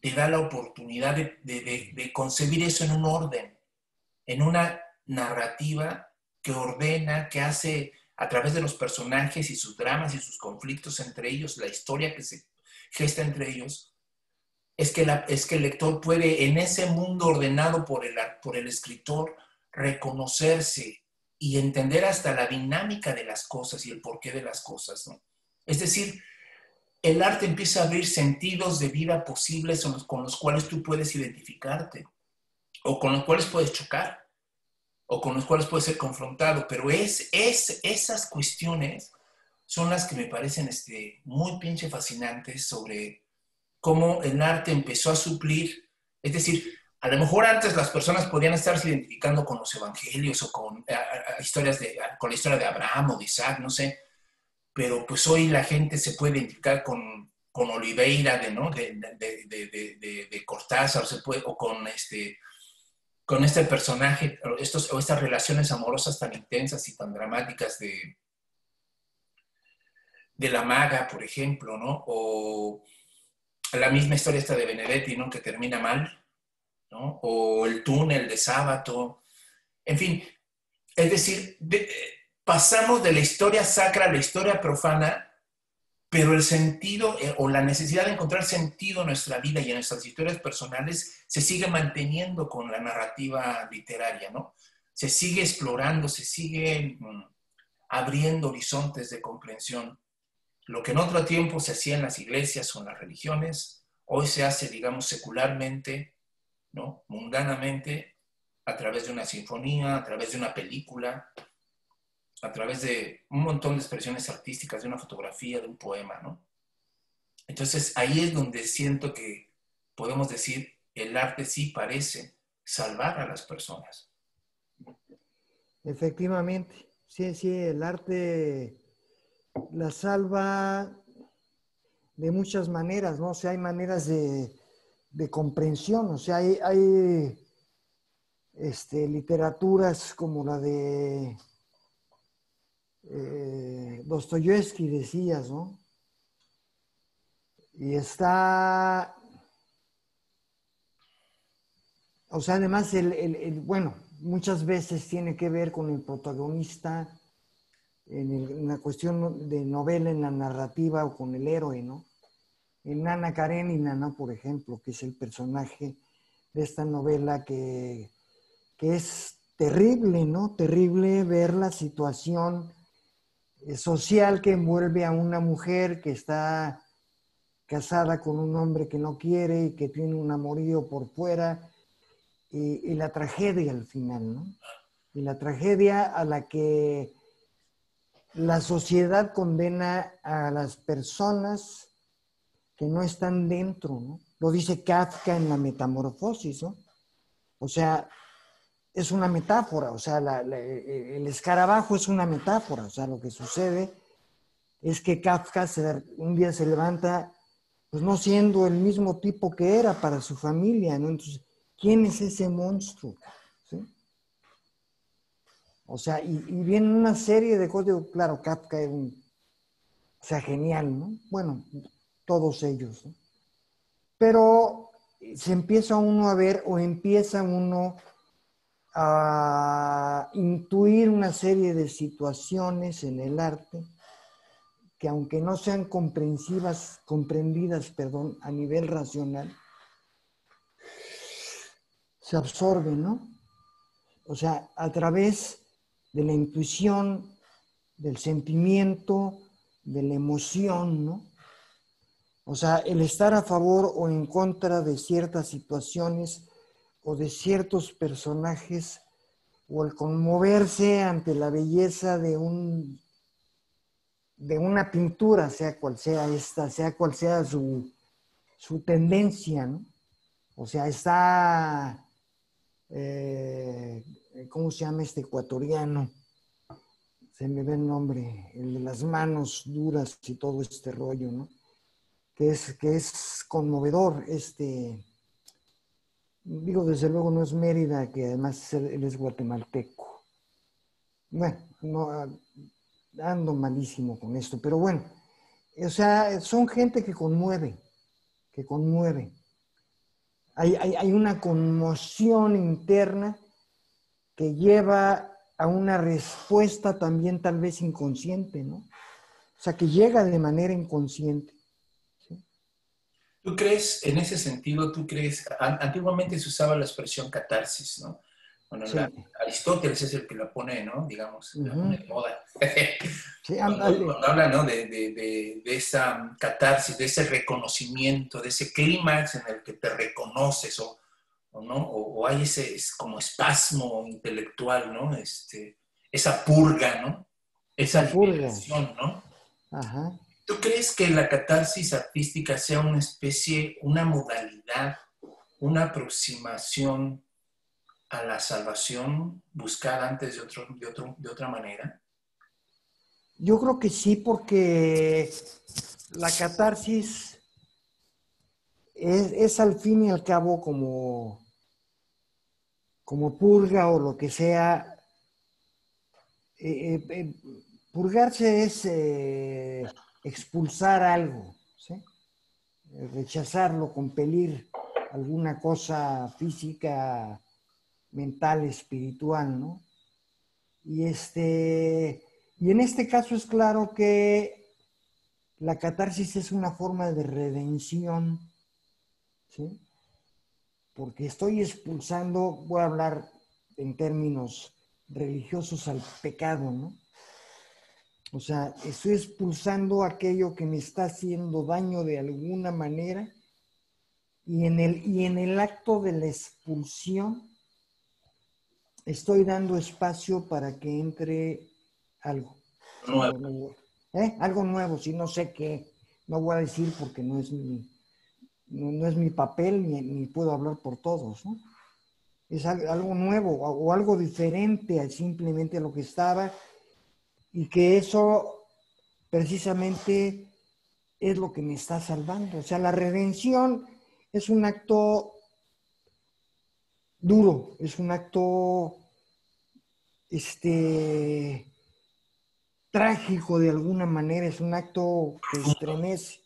te da la oportunidad de, concebir eso en un orden, en una narrativa que ordena, que hace a través de los personajes y sus dramas y sus conflictos entre ellos, la historia que se gesta entre ellos, es que, es que el lector puede en ese mundo ordenado por el, por el escritor reconocerse y entender hasta la dinámica de las cosas y el porqué de las cosas. Es decir, el arte empieza a abrir sentidos de vida posibles con los cuales tú puedes identificarte, o con los cuales puedes chocar, o con los cuales puedes ser confrontado, pero es, es esas cuestiones son las que me parecen este, muy pinche fascinantes sobre cómo el arte empezó a suplir, es decir, a lo mejor antes las personas podían estarse identificando con los evangelios o con historias de, con la historia de Abraham o de Isaac, no sé, pero pues hoy la gente se puede identificar con, con Oliveira de, ¿no? de, Cortázar, se puede, o con este, con este personaje, estos, o estas relaciones amorosas tan intensas y tan dramáticas de, de la maga, por ejemplo, ¿no? O la misma historia esta de Benedetti, ¿no? Que termina mal, ¿no? O el túnel de sábado, en fin, es decir, de, pasamos de la historia sacra a la historia profana, pero el sentido eh, o la necesidad de encontrar sentido en nuestra vida y en nuestras historias personales se sigue manteniendo con la narrativa literaria, ¿no? Se sigue explorando, se sigue mm, abriendo horizontes de comprensión. Lo que en otro tiempo se hacía en las iglesias o en las religiones, hoy se hace, digamos, secularmente, ¿no? Mundanamente, a través de una sinfonía, a través de una película, a través de un montón de expresiones artísticas, de una fotografía, de un poema, ¿no? Entonces ahí es donde siento que podemos decir, el arte sí parece salvar a las personas. Efectivamente, sí, sí, el arte la salva de muchas maneras, ¿no? O sea, hay maneras de, comprensión, o sea, hay, este, literaturas como la de eh, Dostoyevsky decías, ¿no? Y está, o sea, además, el, bueno, muchas veces tiene que ver con el protagonista en, la cuestión de novela, en la narrativa o con el héroe, ¿no? En Nana Karenina, ¿no? Por ejemplo, que es el personaje de esta novela que, que es terrible, ¿no? Terrible ver la situación eh, social que envuelve a una mujer que está casada con un hombre que no quiere y que tiene un amorío por fuera y, la tragedia al final, ¿no? Y la tragedia a la que la sociedad condena a las personas que no están dentro, ¿no? Lo dice Kafka en la metamorfosis, ¿no? O sea, es una metáfora, o sea, eh, el escarabajo es una metáfora, o sea, lo que sucede es que Kafka un día se levanta, pues no siendo el mismo tipo que era para su familia, ¿no? Entonces, ¿quién es ese monstruo? O sea, y, viene una serie de cosas, claro, Kafka es un, o sea, genial, ¿no? Bueno, todos ellos, ¿no? Pero se empieza uno a ver o empieza uno a intuir una serie de situaciones en el arte que aunque no sean comprensivas, comprendidas, perdón, a nivel racional, se absorben, ¿no? O sea, a través de la intuición, del sentimiento, de la emoción, ¿no? O sea, el estar a favor o en contra de ciertas situaciones o de ciertos personajes o el conmoverse ante la belleza de un de una pintura, sea cual sea esta, sea cual sea su, su tendencia, ¿no? O sea, está, eh, ¿cómo se llama este ecuatoriano? Se me ve el nombre, el de las manos duras y todo este rollo, ¿no? Que es, que es conmovedor, este, digo, desde luego no es Mérida, que además él es guatemalteco. Bueno, no, ando malísimo con esto, pero bueno, o sea, son gente que conmueve, que conmueve. Hay, hay, una conmoción interna que lleva a una respuesta también tal vez inconsciente, ¿no? O sea, que llega de manera inconsciente. ¿Tú crees, en ese sentido, tú crees, antiguamente se usaba la expresión catarsis, ¿no? Bueno, Aristóteles es el que la pone, ¿no? Digamos, la pone de moda. cuando, habla, ¿no? De, de, de, de, esa catarsis, de ese reconocimiento, de ese clímax en el que te reconoces o ¿no? O, hay ese como espasmo intelectual, ¿no? Este, esa purga, ¿no? Esa purga. ¿no? Ajá. ¿Tú crees que la catarsis artística sea una especie, una modalidad, una aproximación a la salvación buscada antes de, otro, de, otro, de otra manera? Yo creo que sí, porque la catarsis es, al fin y al cabo como, como purga o lo que sea. Eh, eh, eh, purgarse es expulsar algo, rechazarlo, compelir alguna cosa física mental, espiritual, ¿no? Y, este, y en este caso es claro que la catarsis es una forma de redención, ¿sí? Porque estoy expulsando, voy a hablar en términos religiosos al pecado, ¿no? O sea, estoy expulsando aquello que me está haciendo daño de alguna manera y en el, y en el acto de la expulsión estoy dando espacio para que entre algo. Nuevo. ¿Eh? Algo nuevo, si no sé qué, no voy a decir porque no es mi, no, es mi papel ni, puedo hablar por todos, ¿no? Es algo nuevo o algo diferente a simplemente lo que estaba y que eso precisamente es lo que me está salvando. O sea, la redención es un acto duro, es un acto este, trágico de alguna manera, es un acto que estremece.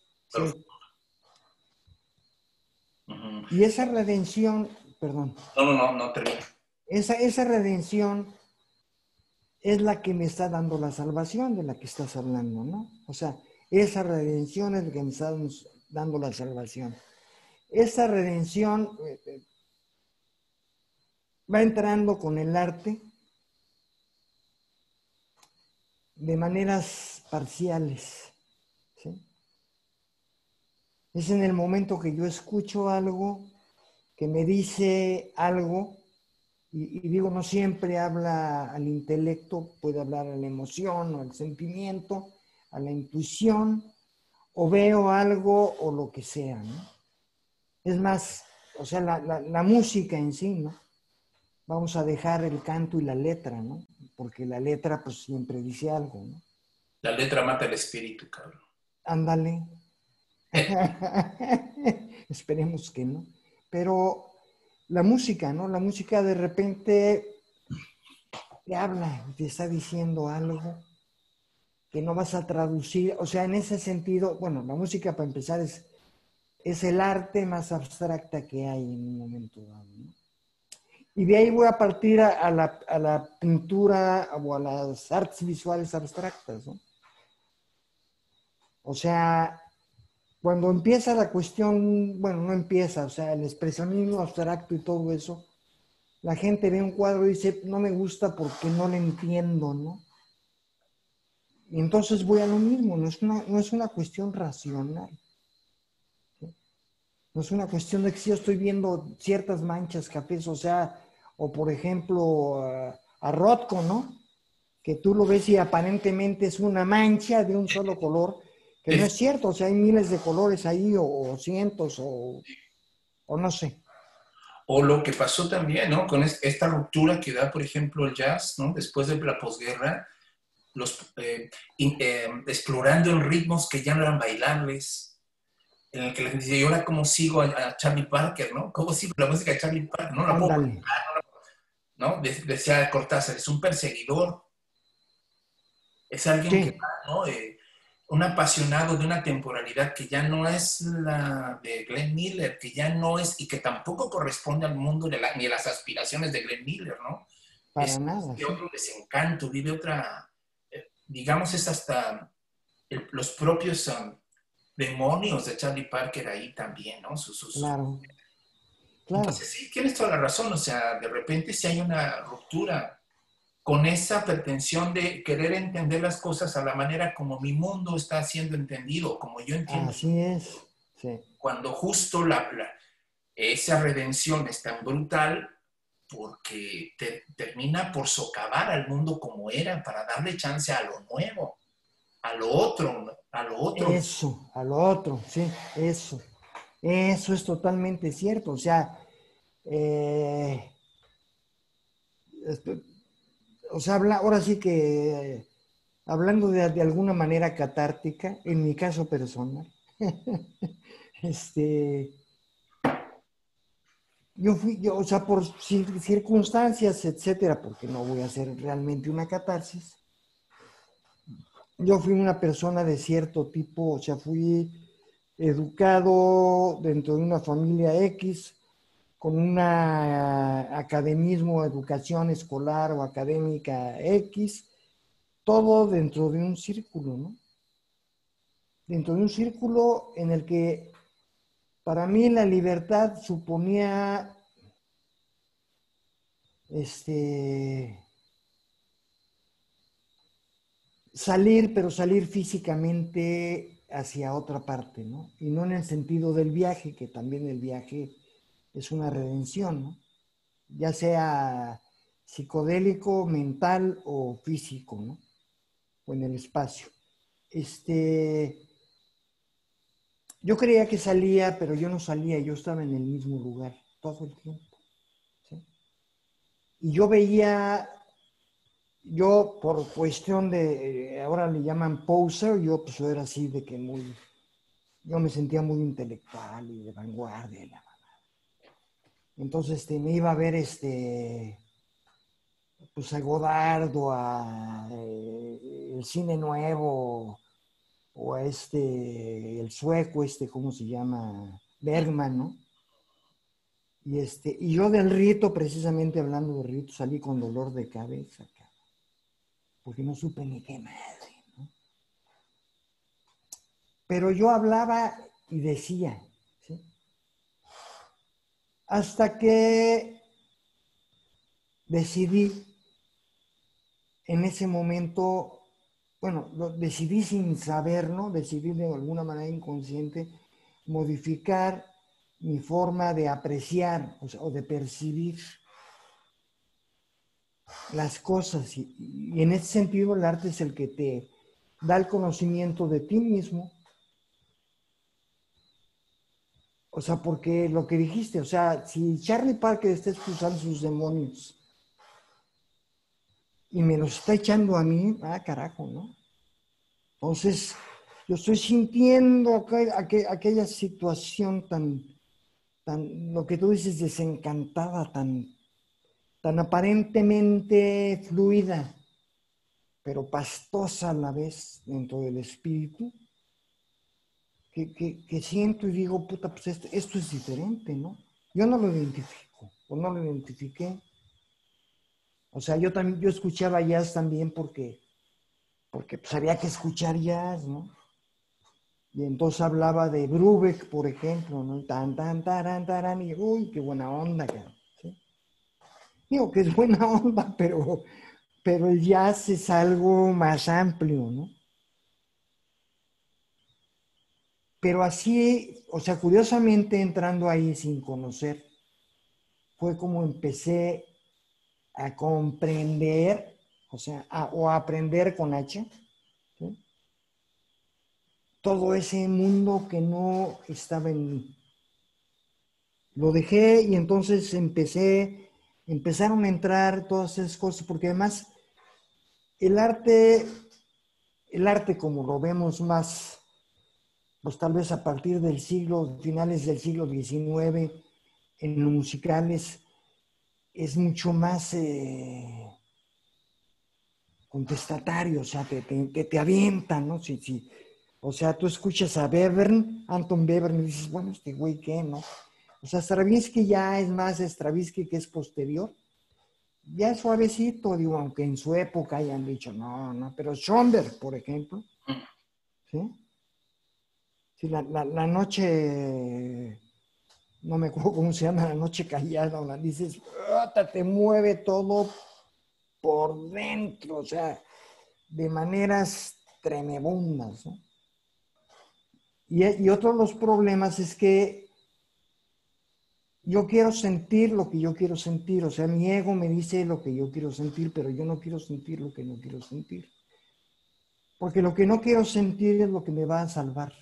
Y esa redención, perdón. No, no, no, no termina. Esa, esa redención es la que me está dando la salvación de la que estás hablando, ¿no? O sea, esa redención es la que me está dando la salvación. Esa redención eh, va entrando con el arte de maneras parciales. Es en el momento que yo escucho algo, que me dice algo, y, digo, no siempre habla al intelecto, puede hablar a la emoción o al sentimiento, a la intuición, o veo algo o lo que sea. Es más, o sea, la, la música en sí, ¿no? vamos a dejar el canto y la letra, ¿no? Porque la letra pues siempre dice algo, ¿no? La letra mata el espíritu, cabrón. Ándale. Esperemos que no. Pero la música, ¿no? La música de repente te habla, te está diciendo algo que no vas a traducir. O sea, en ese sentido, bueno, la música para empezar es, es el arte más abstracta que hay en un momento dado, ¿no? Y de ahí voy a partir a, la, pintura o a las artes visuales abstractas. O sea, cuando empieza la cuestión, bueno, no empieza, o sea, el expresionismo abstracto y todo eso, la gente ve un cuadro y dice, no me gusta porque no lo entiendo, ¿no? Y entonces voy a lo mismo, no es una, no es una cuestión racional. No es una cuestión de que si yo estoy viendo ciertas manchas cafés, o sea, o por ejemplo, a Rothko, ¿no? Que tú lo ves y aparentemente es una mancha de un solo color, que no es cierto, o sea, hay miles de colores ahí, o, cientos, o, o no sé. O lo que pasó también, ¿no? Con esta ruptura que da, por ejemplo, el jazz, ¿no? Después de la posguerra, los, eh, eh, explorando en ritmos que ya no eran bailables, en el que la gente dice, yo ahora cómo sigo a, Charlie Parker, ¿no? ¿Cómo sigo la música de Charlie Parker? No la puedo ¿no? Decía Cortázar, es un perseguidor. Es alguien que ¿no? Eh, un apasionado de una temporalidad que ya no es la de Glenn Miller, que ya no es, y que tampoco corresponde al mundo de ni a las aspiraciones de Glenn Miller, ¿no? Para nada. Vive otro desencanto, vive otra, eh, digamos, es hasta los propios um, demonios de Charlie Parker ahí también, ¿no? claro. claro. Entonces, sí, tienes toda la razón, o sea, de repente si hay una ruptura con esa pretensión de querer entender las cosas a la manera como mi mundo está siendo entendido, como yo entiendo. Así es. Sí. Cuando justo la, esa redención es tan brutal porque termina por socavar al mundo como era para darle chance a lo nuevo, a lo otro, a lo otro. Eso, a lo otro, sí, eso. Eso es totalmente cierto. O sea, eh, o sea, habla, ahora sí que hablando de, alguna manera catártica, en mi caso personal, este, yo fui, o sea, por circunstancias, etcétera, porque no voy a hacer realmente una catarsis, yo fui una persona de cierto tipo, o sea, fui educado dentro de una familia X, con una academismo, educación escolar o académica X, todo dentro de un círculo, ¿no? Dentro de un círculo en el que para mí la libertad suponía este salir, pero salir físicamente hacia otra parte, ¿no? Y no en el sentido del viaje, que también el viaje es una redención, ya sea psicodélico, mental o físico, o en el espacio. Este, yo creía que salía, pero yo no salía, yo estaba en el mismo lugar todo el tiempo. Y yo veía, yo por cuestión de, ahora le llaman poser, yo pues era así de que muy, yo me sentía muy intelectual y de vanguardia. Entonces este, me iba a ver este, pues a Godard o a eh, el cine nuevo o a este, el sueco, este, ¿cómo se llama? Bergman, ¿no? Y, este, y yo del rito, precisamente hablando de rito, salí con dolor de cabeza, porque no supe ni qué madre, ¿no? Pero yo hablaba y decía, hasta que decidí en ese momento, bueno, decidí sin saber, ¿no? Decidí de alguna manera inconsciente modificar mi forma de apreciar o, de percibir las cosas. y, en ese sentido el arte es el que te da el conocimiento de ti mismo O sea, porque lo que dijiste, o sea, si Charlie Parker está expulsando sus demonios y me los está echando a mí, ah, carajo, ¿no? Entonces, yo estoy sintiendo aquella situación tan, tan, lo que tú dices, desencantada, tan, tan aparentemente fluida, pero pastosa a la vez dentro del espíritu que, siento y digo, puta, pues esto, es diferente, ¿no? Yo no lo identifico, o no lo identifiqué. O sea, yo también, yo escuchaba jazz también porque, porque pues había que escuchar jazz, ¿no? Y entonces hablaba de Brubeck, por ejemplo, ¿no? Tan, tan, taran, taran, y uy, qué buena onda. ¿sí? Digo que es buena onda, pero, pero el jazz es algo más amplio, ¿no? Pero así, o sea, curiosamente entrando ahí sin conocer, fue como empecé a comprender, o sea, o a aprender con H, todo ese mundo que no estaba en mí. Lo dejé y entonces empecé, empezaron a entrar todas esas cosas, porque además el arte, el arte como lo vemos más, pues tal vez a partir del siglo, finales del siglo XIX, en los musicales, es mucho más eh, contestatario, o sea, te, te, te ¿no? Si, si, o sea, tú escuchas a Bevern, Anton Bevern, y dices, bueno, este güey, ¿qué, no? O sea, Stravinsky ya es más Stravinsky que es posterior. Ya es suavecito, digo, aunque en su época hayan dicho, no, no, pero Schoenberg, por ejemplo, ¿sí? La, la, noche, no me acuerdo cómo se llama, la noche callada, donde dices, te mueve todo por dentro, o sea, de maneras tremebundas, ¿no? Y, otro de los problemas es que yo quiero sentir lo que yo quiero sentir, o sea, mi ego me dice lo que yo quiero sentir, pero yo no quiero sentir lo que no quiero sentir. Porque lo que no quiero sentir es lo que me va a salvar,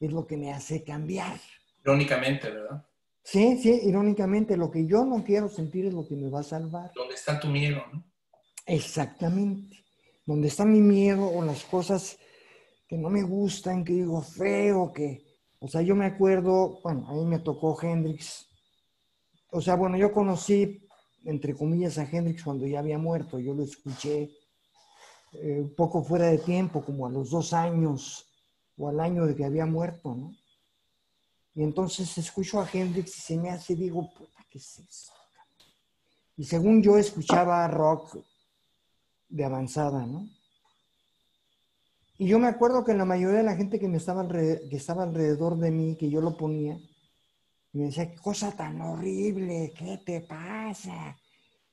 es lo que me hace cambiar. Irónicamente, ¿verdad? Sí, sí, irónicamente, lo que yo no quiero sentir es lo que me va a salvar. ¿Dónde está tu miedo? No? Exactamente. Donde está mi miedo o las cosas que no me gustan, que digo feo, que, o sea, yo me acuerdo, bueno, a mí me tocó Hendrix, o sea, bueno, yo conocí, entre comillas, a Hendrix cuando ya había muerto, yo lo escuché eh, un poco fuera de tiempo, como a los dos años o al año de que había muerto, ¿no? Y entonces escucho a Hendrix y se me hace, digo, puta, ¿qué es eso? Y según yo escuchaba rock de avanzada, ¿no? Y yo me acuerdo que la mayoría de la gente que, me estaba, que estaba alrededor de mí, que yo lo ponía, me decía, qué cosa tan horrible, ¿qué te pasa?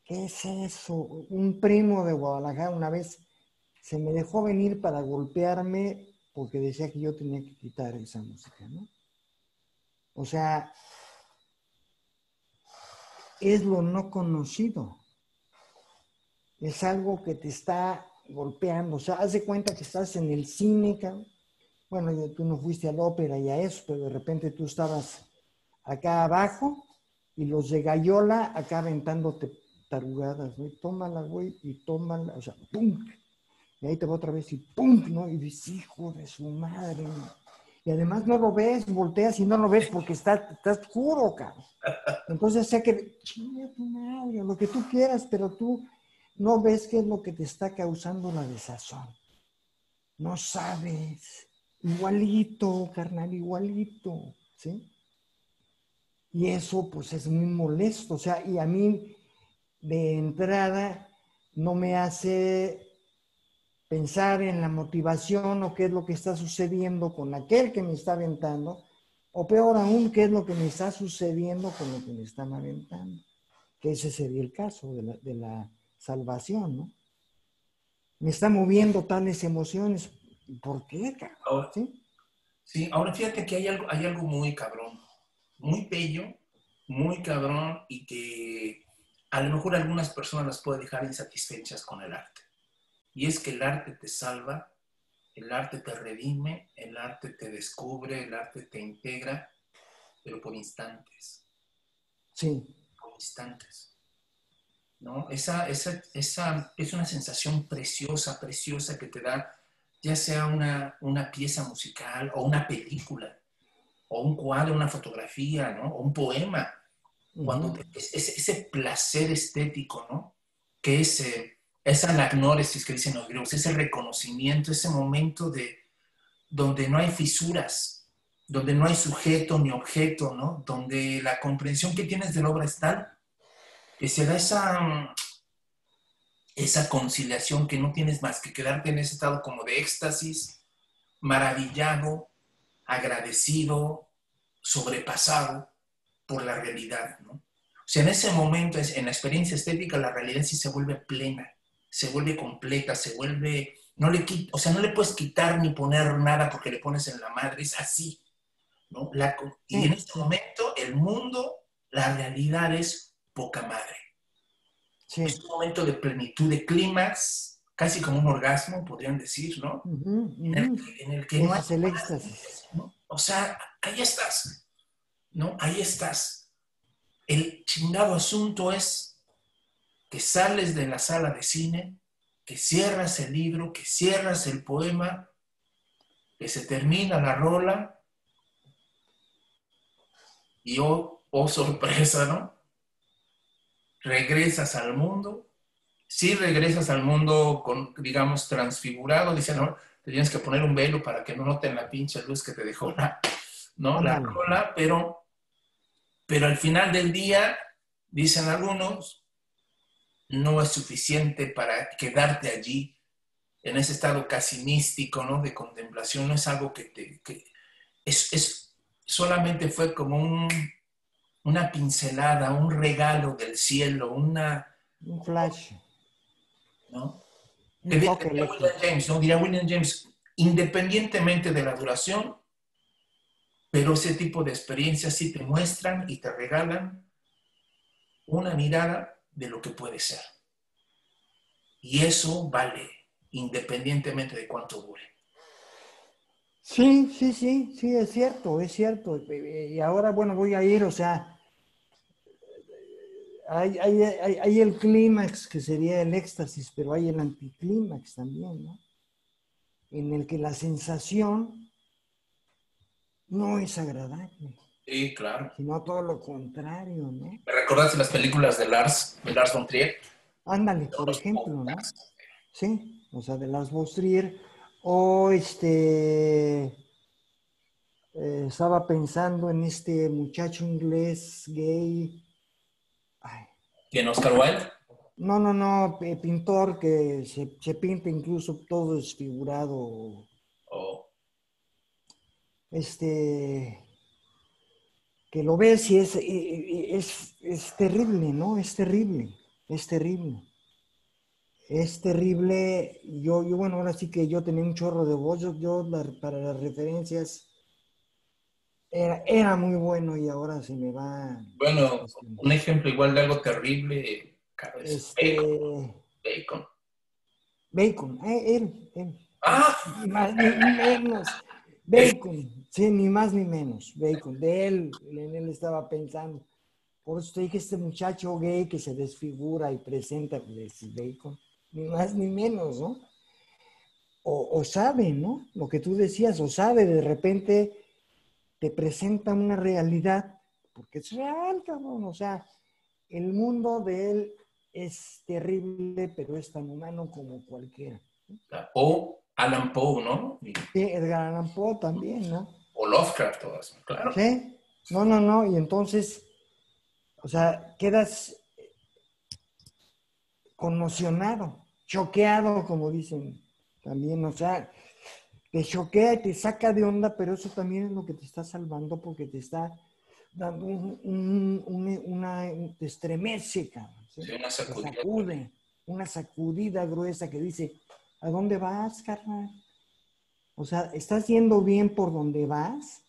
¿Qué es eso? Un primo de Guadalajara una vez se me dejó venir para golpearme porque decía que yo tenía que quitar esa música, ¿no? O sea, es lo no conocido. Es algo que te está golpeando. O sea, haz de cuenta que estás en el cine, Bueno, tú no fuiste a la ópera y a eso, pero de repente tú estabas acá abajo y los de Gallola acá aventándote tarugadas, ¿no? tómala, güey, y tómala, o sea, ¡pum! Y ahí te va otra vez y ¡pum! ¿no? Y dices, hijo de su madre. Y además no lo ves, volteas y no lo ves porque está, está oscuro, cabrón. Entonces, sea que, chinga tu madre, lo que tú quieras, pero tú no ves qué es lo que te está causando la desazón. No sabes. Igualito, carnal, igualito. ¿Sí? Y eso pues es muy molesto. O sea, y a mí de entrada no me hace pensar en la motivación o qué es lo que está sucediendo con aquel que me está aventando, o peor aún, qué es lo que me está sucediendo con lo que me están aventando. Que ese sería el caso de la, de la salvación, ¿no? Me está moviendo tales emociones. ¿Por qué, Ahora, ¿Sí? ahora fíjate que hay algo, hay algo muy cabrón, muy bello, muy cabrón y que a lo mejor algunas personas las puede dejar insatisfechas con el arte. Y es que el arte te salva, el arte te redime, el arte te descubre, el arte te integra, pero por instantes. Sí. Por instantes. ¿no? Esa, esa, esa, es una sensación preciosa, preciosa que te da ya sea una, una pieza musical o una película, o un cuadro, una fotografía, ¿no? O un poema. Cuando ese, placer estético, ¿no? Que es eh, esa anagnóresis que dicen los griegos, ese reconocimiento, ese momento de donde no hay fisuras, donde no hay sujeto ni objeto, ¿no? Donde la comprensión que tienes de la obra es tal que se da esa, esa conciliación que no tienes más que quedarte en ese estado como de éxtasis, maravillado, agradecido, sobrepasado por la realidad, ¿no? O sea, en ese momento, en la experiencia estética, la realidad sí se vuelve plena, se vuelve completa, se vuelve, no le o sea, no le puedes quitar ni poner nada porque le pones en la madre, es así, ¿no? y en este momento, el mundo, la realidad es poca madre. Es un momento de plenitud, de clímax, casi como un orgasmo, podrían decir, ¿no? En, el que, no hay... el éxtasis. O sea, ahí estás, ¿no? Ahí estás. El chingado asunto es que sales de la sala de cine, que cierras el libro, que cierras el poema, que se termina la rola y oh, oh sorpresa, ¿no? Regresas al mundo. Si regresas al mundo con, digamos, transfigurado, dicen, no, te tienes que poner un velo para que no noten la pinche luz que te dejó la, ¿no? la rola, pero, pero al final del día, dicen algunos, no es suficiente para quedarte allí en ese estado casi místico, ¿no? De contemplación, no es algo que te... es, solamente fue como una pincelada, un regalo del cielo, una... Un flash. ¿No? William James, ¿no? Diría William James, independientemente de la duración, pero ese tipo de experiencias sí te muestran y te regalan una mirada de lo que puede ser. Y eso vale, independientemente de cuánto dure. Sí, sí, sí, sí, es cierto, es cierto. Y ahora, bueno, voy a ir, o sea, hay, hay el clímax que sería el éxtasis, pero hay el anticlímax también, ¿no? En el que la sensación no es agradable. Sí, claro. Sino todo lo contrario, ¿no? ¿Me recordaste las películas de Lars, de Lars von Trier? Ándale, por ejemplo, ¿no? Sí, o sea, de Lars von Trier. O este... Eh, estaba pensando en este muchacho inglés gay. Ay. ¿Quién, Oscar Wilde? No, no, no, pintor que se, se pinta incluso todo desfigurado. Oh. Este que lo ves y es, es, es, terrible, ¿no? Es terrible, es terrible. Es terrible. Yo, yo, bueno, ahora sí que yo tenía un chorro de voz. Yo, para las referencias era, era, muy bueno y ahora se me va. Bueno, un ejemplo igual de algo terrible, este, bacon. Bacon. eh, él, él. Ah. Más, menos. Bacon. Sí, ni más ni menos, Bacon. De él, en él estaba pensando. Por eso te dije, este muchacho gay que se desfigura y presenta, pues, Bacon. Ni más ni menos, ¿no? O, sabe, ¿no? Lo que tú decías, o sabe, de repente te presenta una realidad, porque es real, cabrón. O sea, el mundo de él es terrible, pero es tan humano como cualquiera. O Alan Poe, ¿no? Sí, Edgar Allan Poe también, ¿no? O Lovecraft eso, claro. Sí, no, no, no, y entonces, o sea, quedas conmocionado, choqueado, como dicen también, o sea, te choquea y te saca de onda, pero eso también es lo que te está salvando porque te está dando un, una, te estremece, cabrón. ¿sí? una sacudida. sacude, una sacudida gruesa que dice, ¿a dónde vas, carnal? O sea, ¿estás yendo bien por donde vas?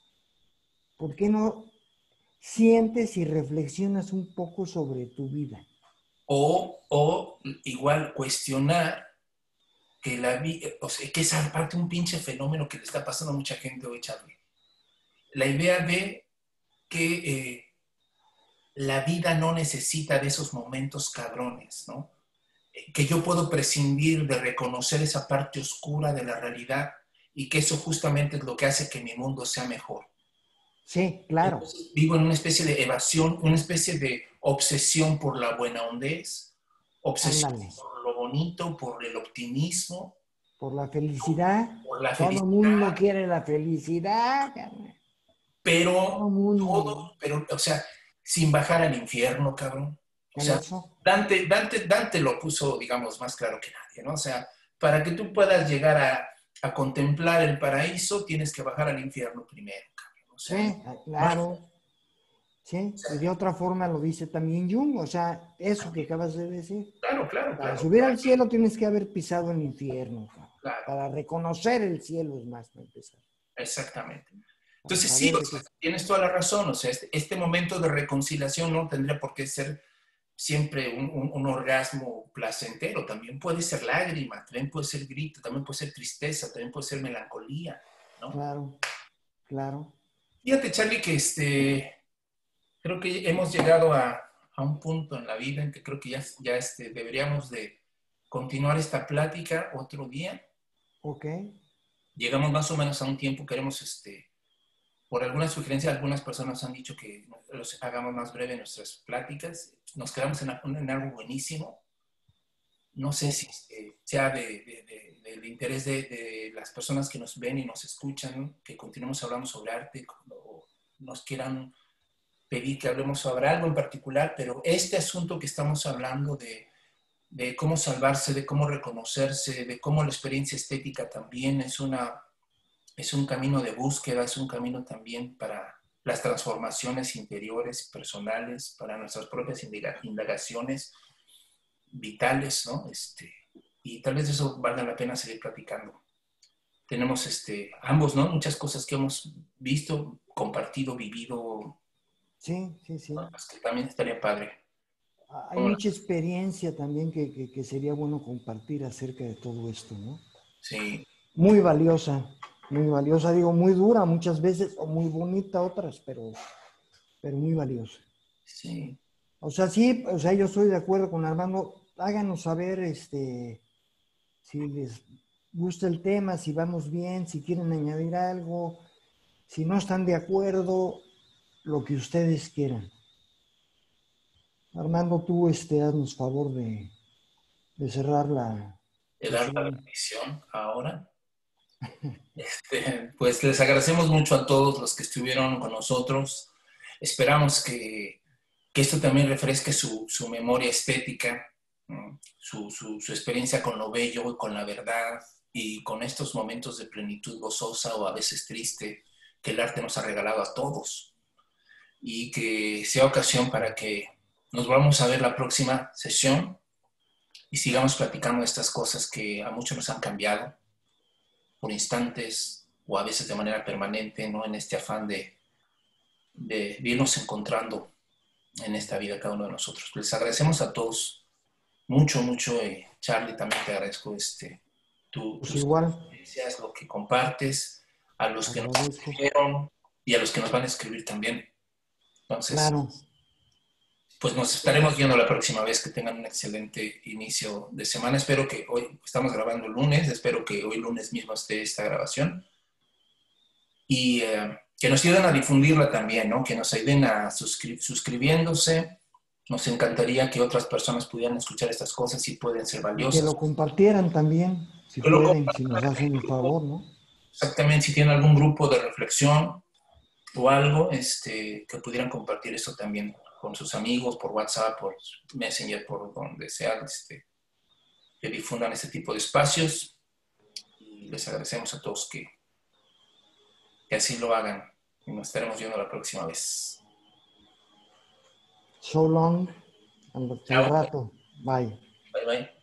¿Por qué no sientes y reflexionas un poco sobre tu vida? O, o igual cuestionar que la vida, o sea, que es aparte un pinche fenómeno que le está pasando a mucha gente hoy, Charlie. La idea de que eh, la vida no necesita de esos momentos cabrones, ¿no? Que yo puedo prescindir de reconocer esa parte oscura de la realidad y que eso justamente es lo que hace que mi mundo sea mejor. Sí, claro. vivo en una especie de evasión, una especie de obsesión por la buena hondez, obsesión por lo bonito, por el optimismo. Por la felicidad. Por la Todo el mundo quiere la felicidad. Pero, todo, pero, o sea, sin bajar al infierno, cabrón. O sea, Dante, Dante, Dante lo puso, digamos, más claro que nadie, ¿no? O sea, para que tú puedas llegar a, a contemplar el paraíso, tienes que bajar al infierno primero. sí, ah, claro. Sí, y de otra forma lo dice también Jung, o sea, eso que acabas de decir. Claro, claro. Para subir al cielo tienes que haber pisado el infierno. Para reconocer el cielo es más para empezar. Exactamente. Entonces, sí, tienes toda la razón. O sea, este, este, momento de reconciliación no tendría por qué ser siempre un, orgasmo placentero, también puede ser lágrima, también puede ser grito, también puede ser tristeza, también puede ser melancolía, ¿no? Claro, claro. Fíjate, Charlie, que este, creo que hemos llegado a, un punto en la vida en que creo que ya, ya este, deberíamos de continuar esta plática otro día. Ok. Llegamos más o menos a un tiempo, queremos este, por alguna sugerencia, algunas personas han dicho que hagamos más breve nuestras pláticas. Nos quedamos en, algo buenísimo. No sé si este, sea de, del interés de, las personas que nos ven y nos escuchan, que continuemos hablando sobre arte, o nos quieran pedir que hablemos sobre algo en particular, pero este asunto que estamos hablando de, de cómo salvarse, de cómo reconocerse, de cómo la experiencia estética también es una es un camino de búsqueda, es un camino también para las transformaciones interiores, personales, para nuestras propias indagaciones vitales, ¿no? Este, y tal vez eso valga la pena seguir platicando. Tenemos este, ambos, ¿no? Muchas cosas que hemos visto, compartido, vivido. Sí, sí, sí. que también estaría padre. Hay mucha experiencia también que, que sería bueno compartir acerca de todo esto, ¿no? Sí. Muy valiosa muy valiosa, digo, muy dura muchas veces, o muy bonita otras, pero, pero muy valiosa. Sí. O sea, sí, o sea, yo estoy de acuerdo con Armando, háganos saber este, si les gusta el tema, si vamos bien, si quieren añadir algo, si no están de acuerdo, lo que ustedes quieran. Armando, tú este, haznos favor de, de cerrar la... De dar la bendición ahora. Este, pues les agradecemos mucho a todos los que estuvieron con nosotros. Esperamos que, esto también refresque su, memoria estética, su, experiencia con lo bello y con la verdad y con estos momentos de plenitud gozosa o a veces triste que el arte nos ha regalado a todos. Y que sea ocasión para que nos vamos a ver la próxima sesión y sigamos platicando estas cosas que a muchos nos han cambiado por instantes o a veces de manera permanente, ¿no? En este afán de, de, irnos encontrando en esta vida cada uno de nosotros. Les agradecemos a todos mucho, mucho. Eh, Charlie, también te agradezco este, tu, pues igual. lo que compartes, a los que nos escribieron y a los que nos van a escribir también. Entonces, claro pues nos estaremos viendo la próxima vez que tengan un excelente inicio de semana. Espero que hoy, estamos grabando lunes, espero que hoy lunes mismo esté esta grabación. Y eh, que nos ayuden a difundirla también, ¿no? Que nos ayuden a suscribiéndose. Nos encantaría que otras personas pudieran escuchar estas cosas y pueden ser valiosas. Que lo compartieran también, si pueden, si nos hacen el favor, ¿no? Exactamente, si tienen algún grupo de reflexión o algo, este, que pudieran compartir eso también con sus amigos, por WhatsApp, por Messenger, por donde sea, este, que difundan este tipo de espacios. Y les agradecemos a todos que, que así lo hagan. Y nos estaremos viendo la próxima vez. So long, and rato. Bye. Bye bye.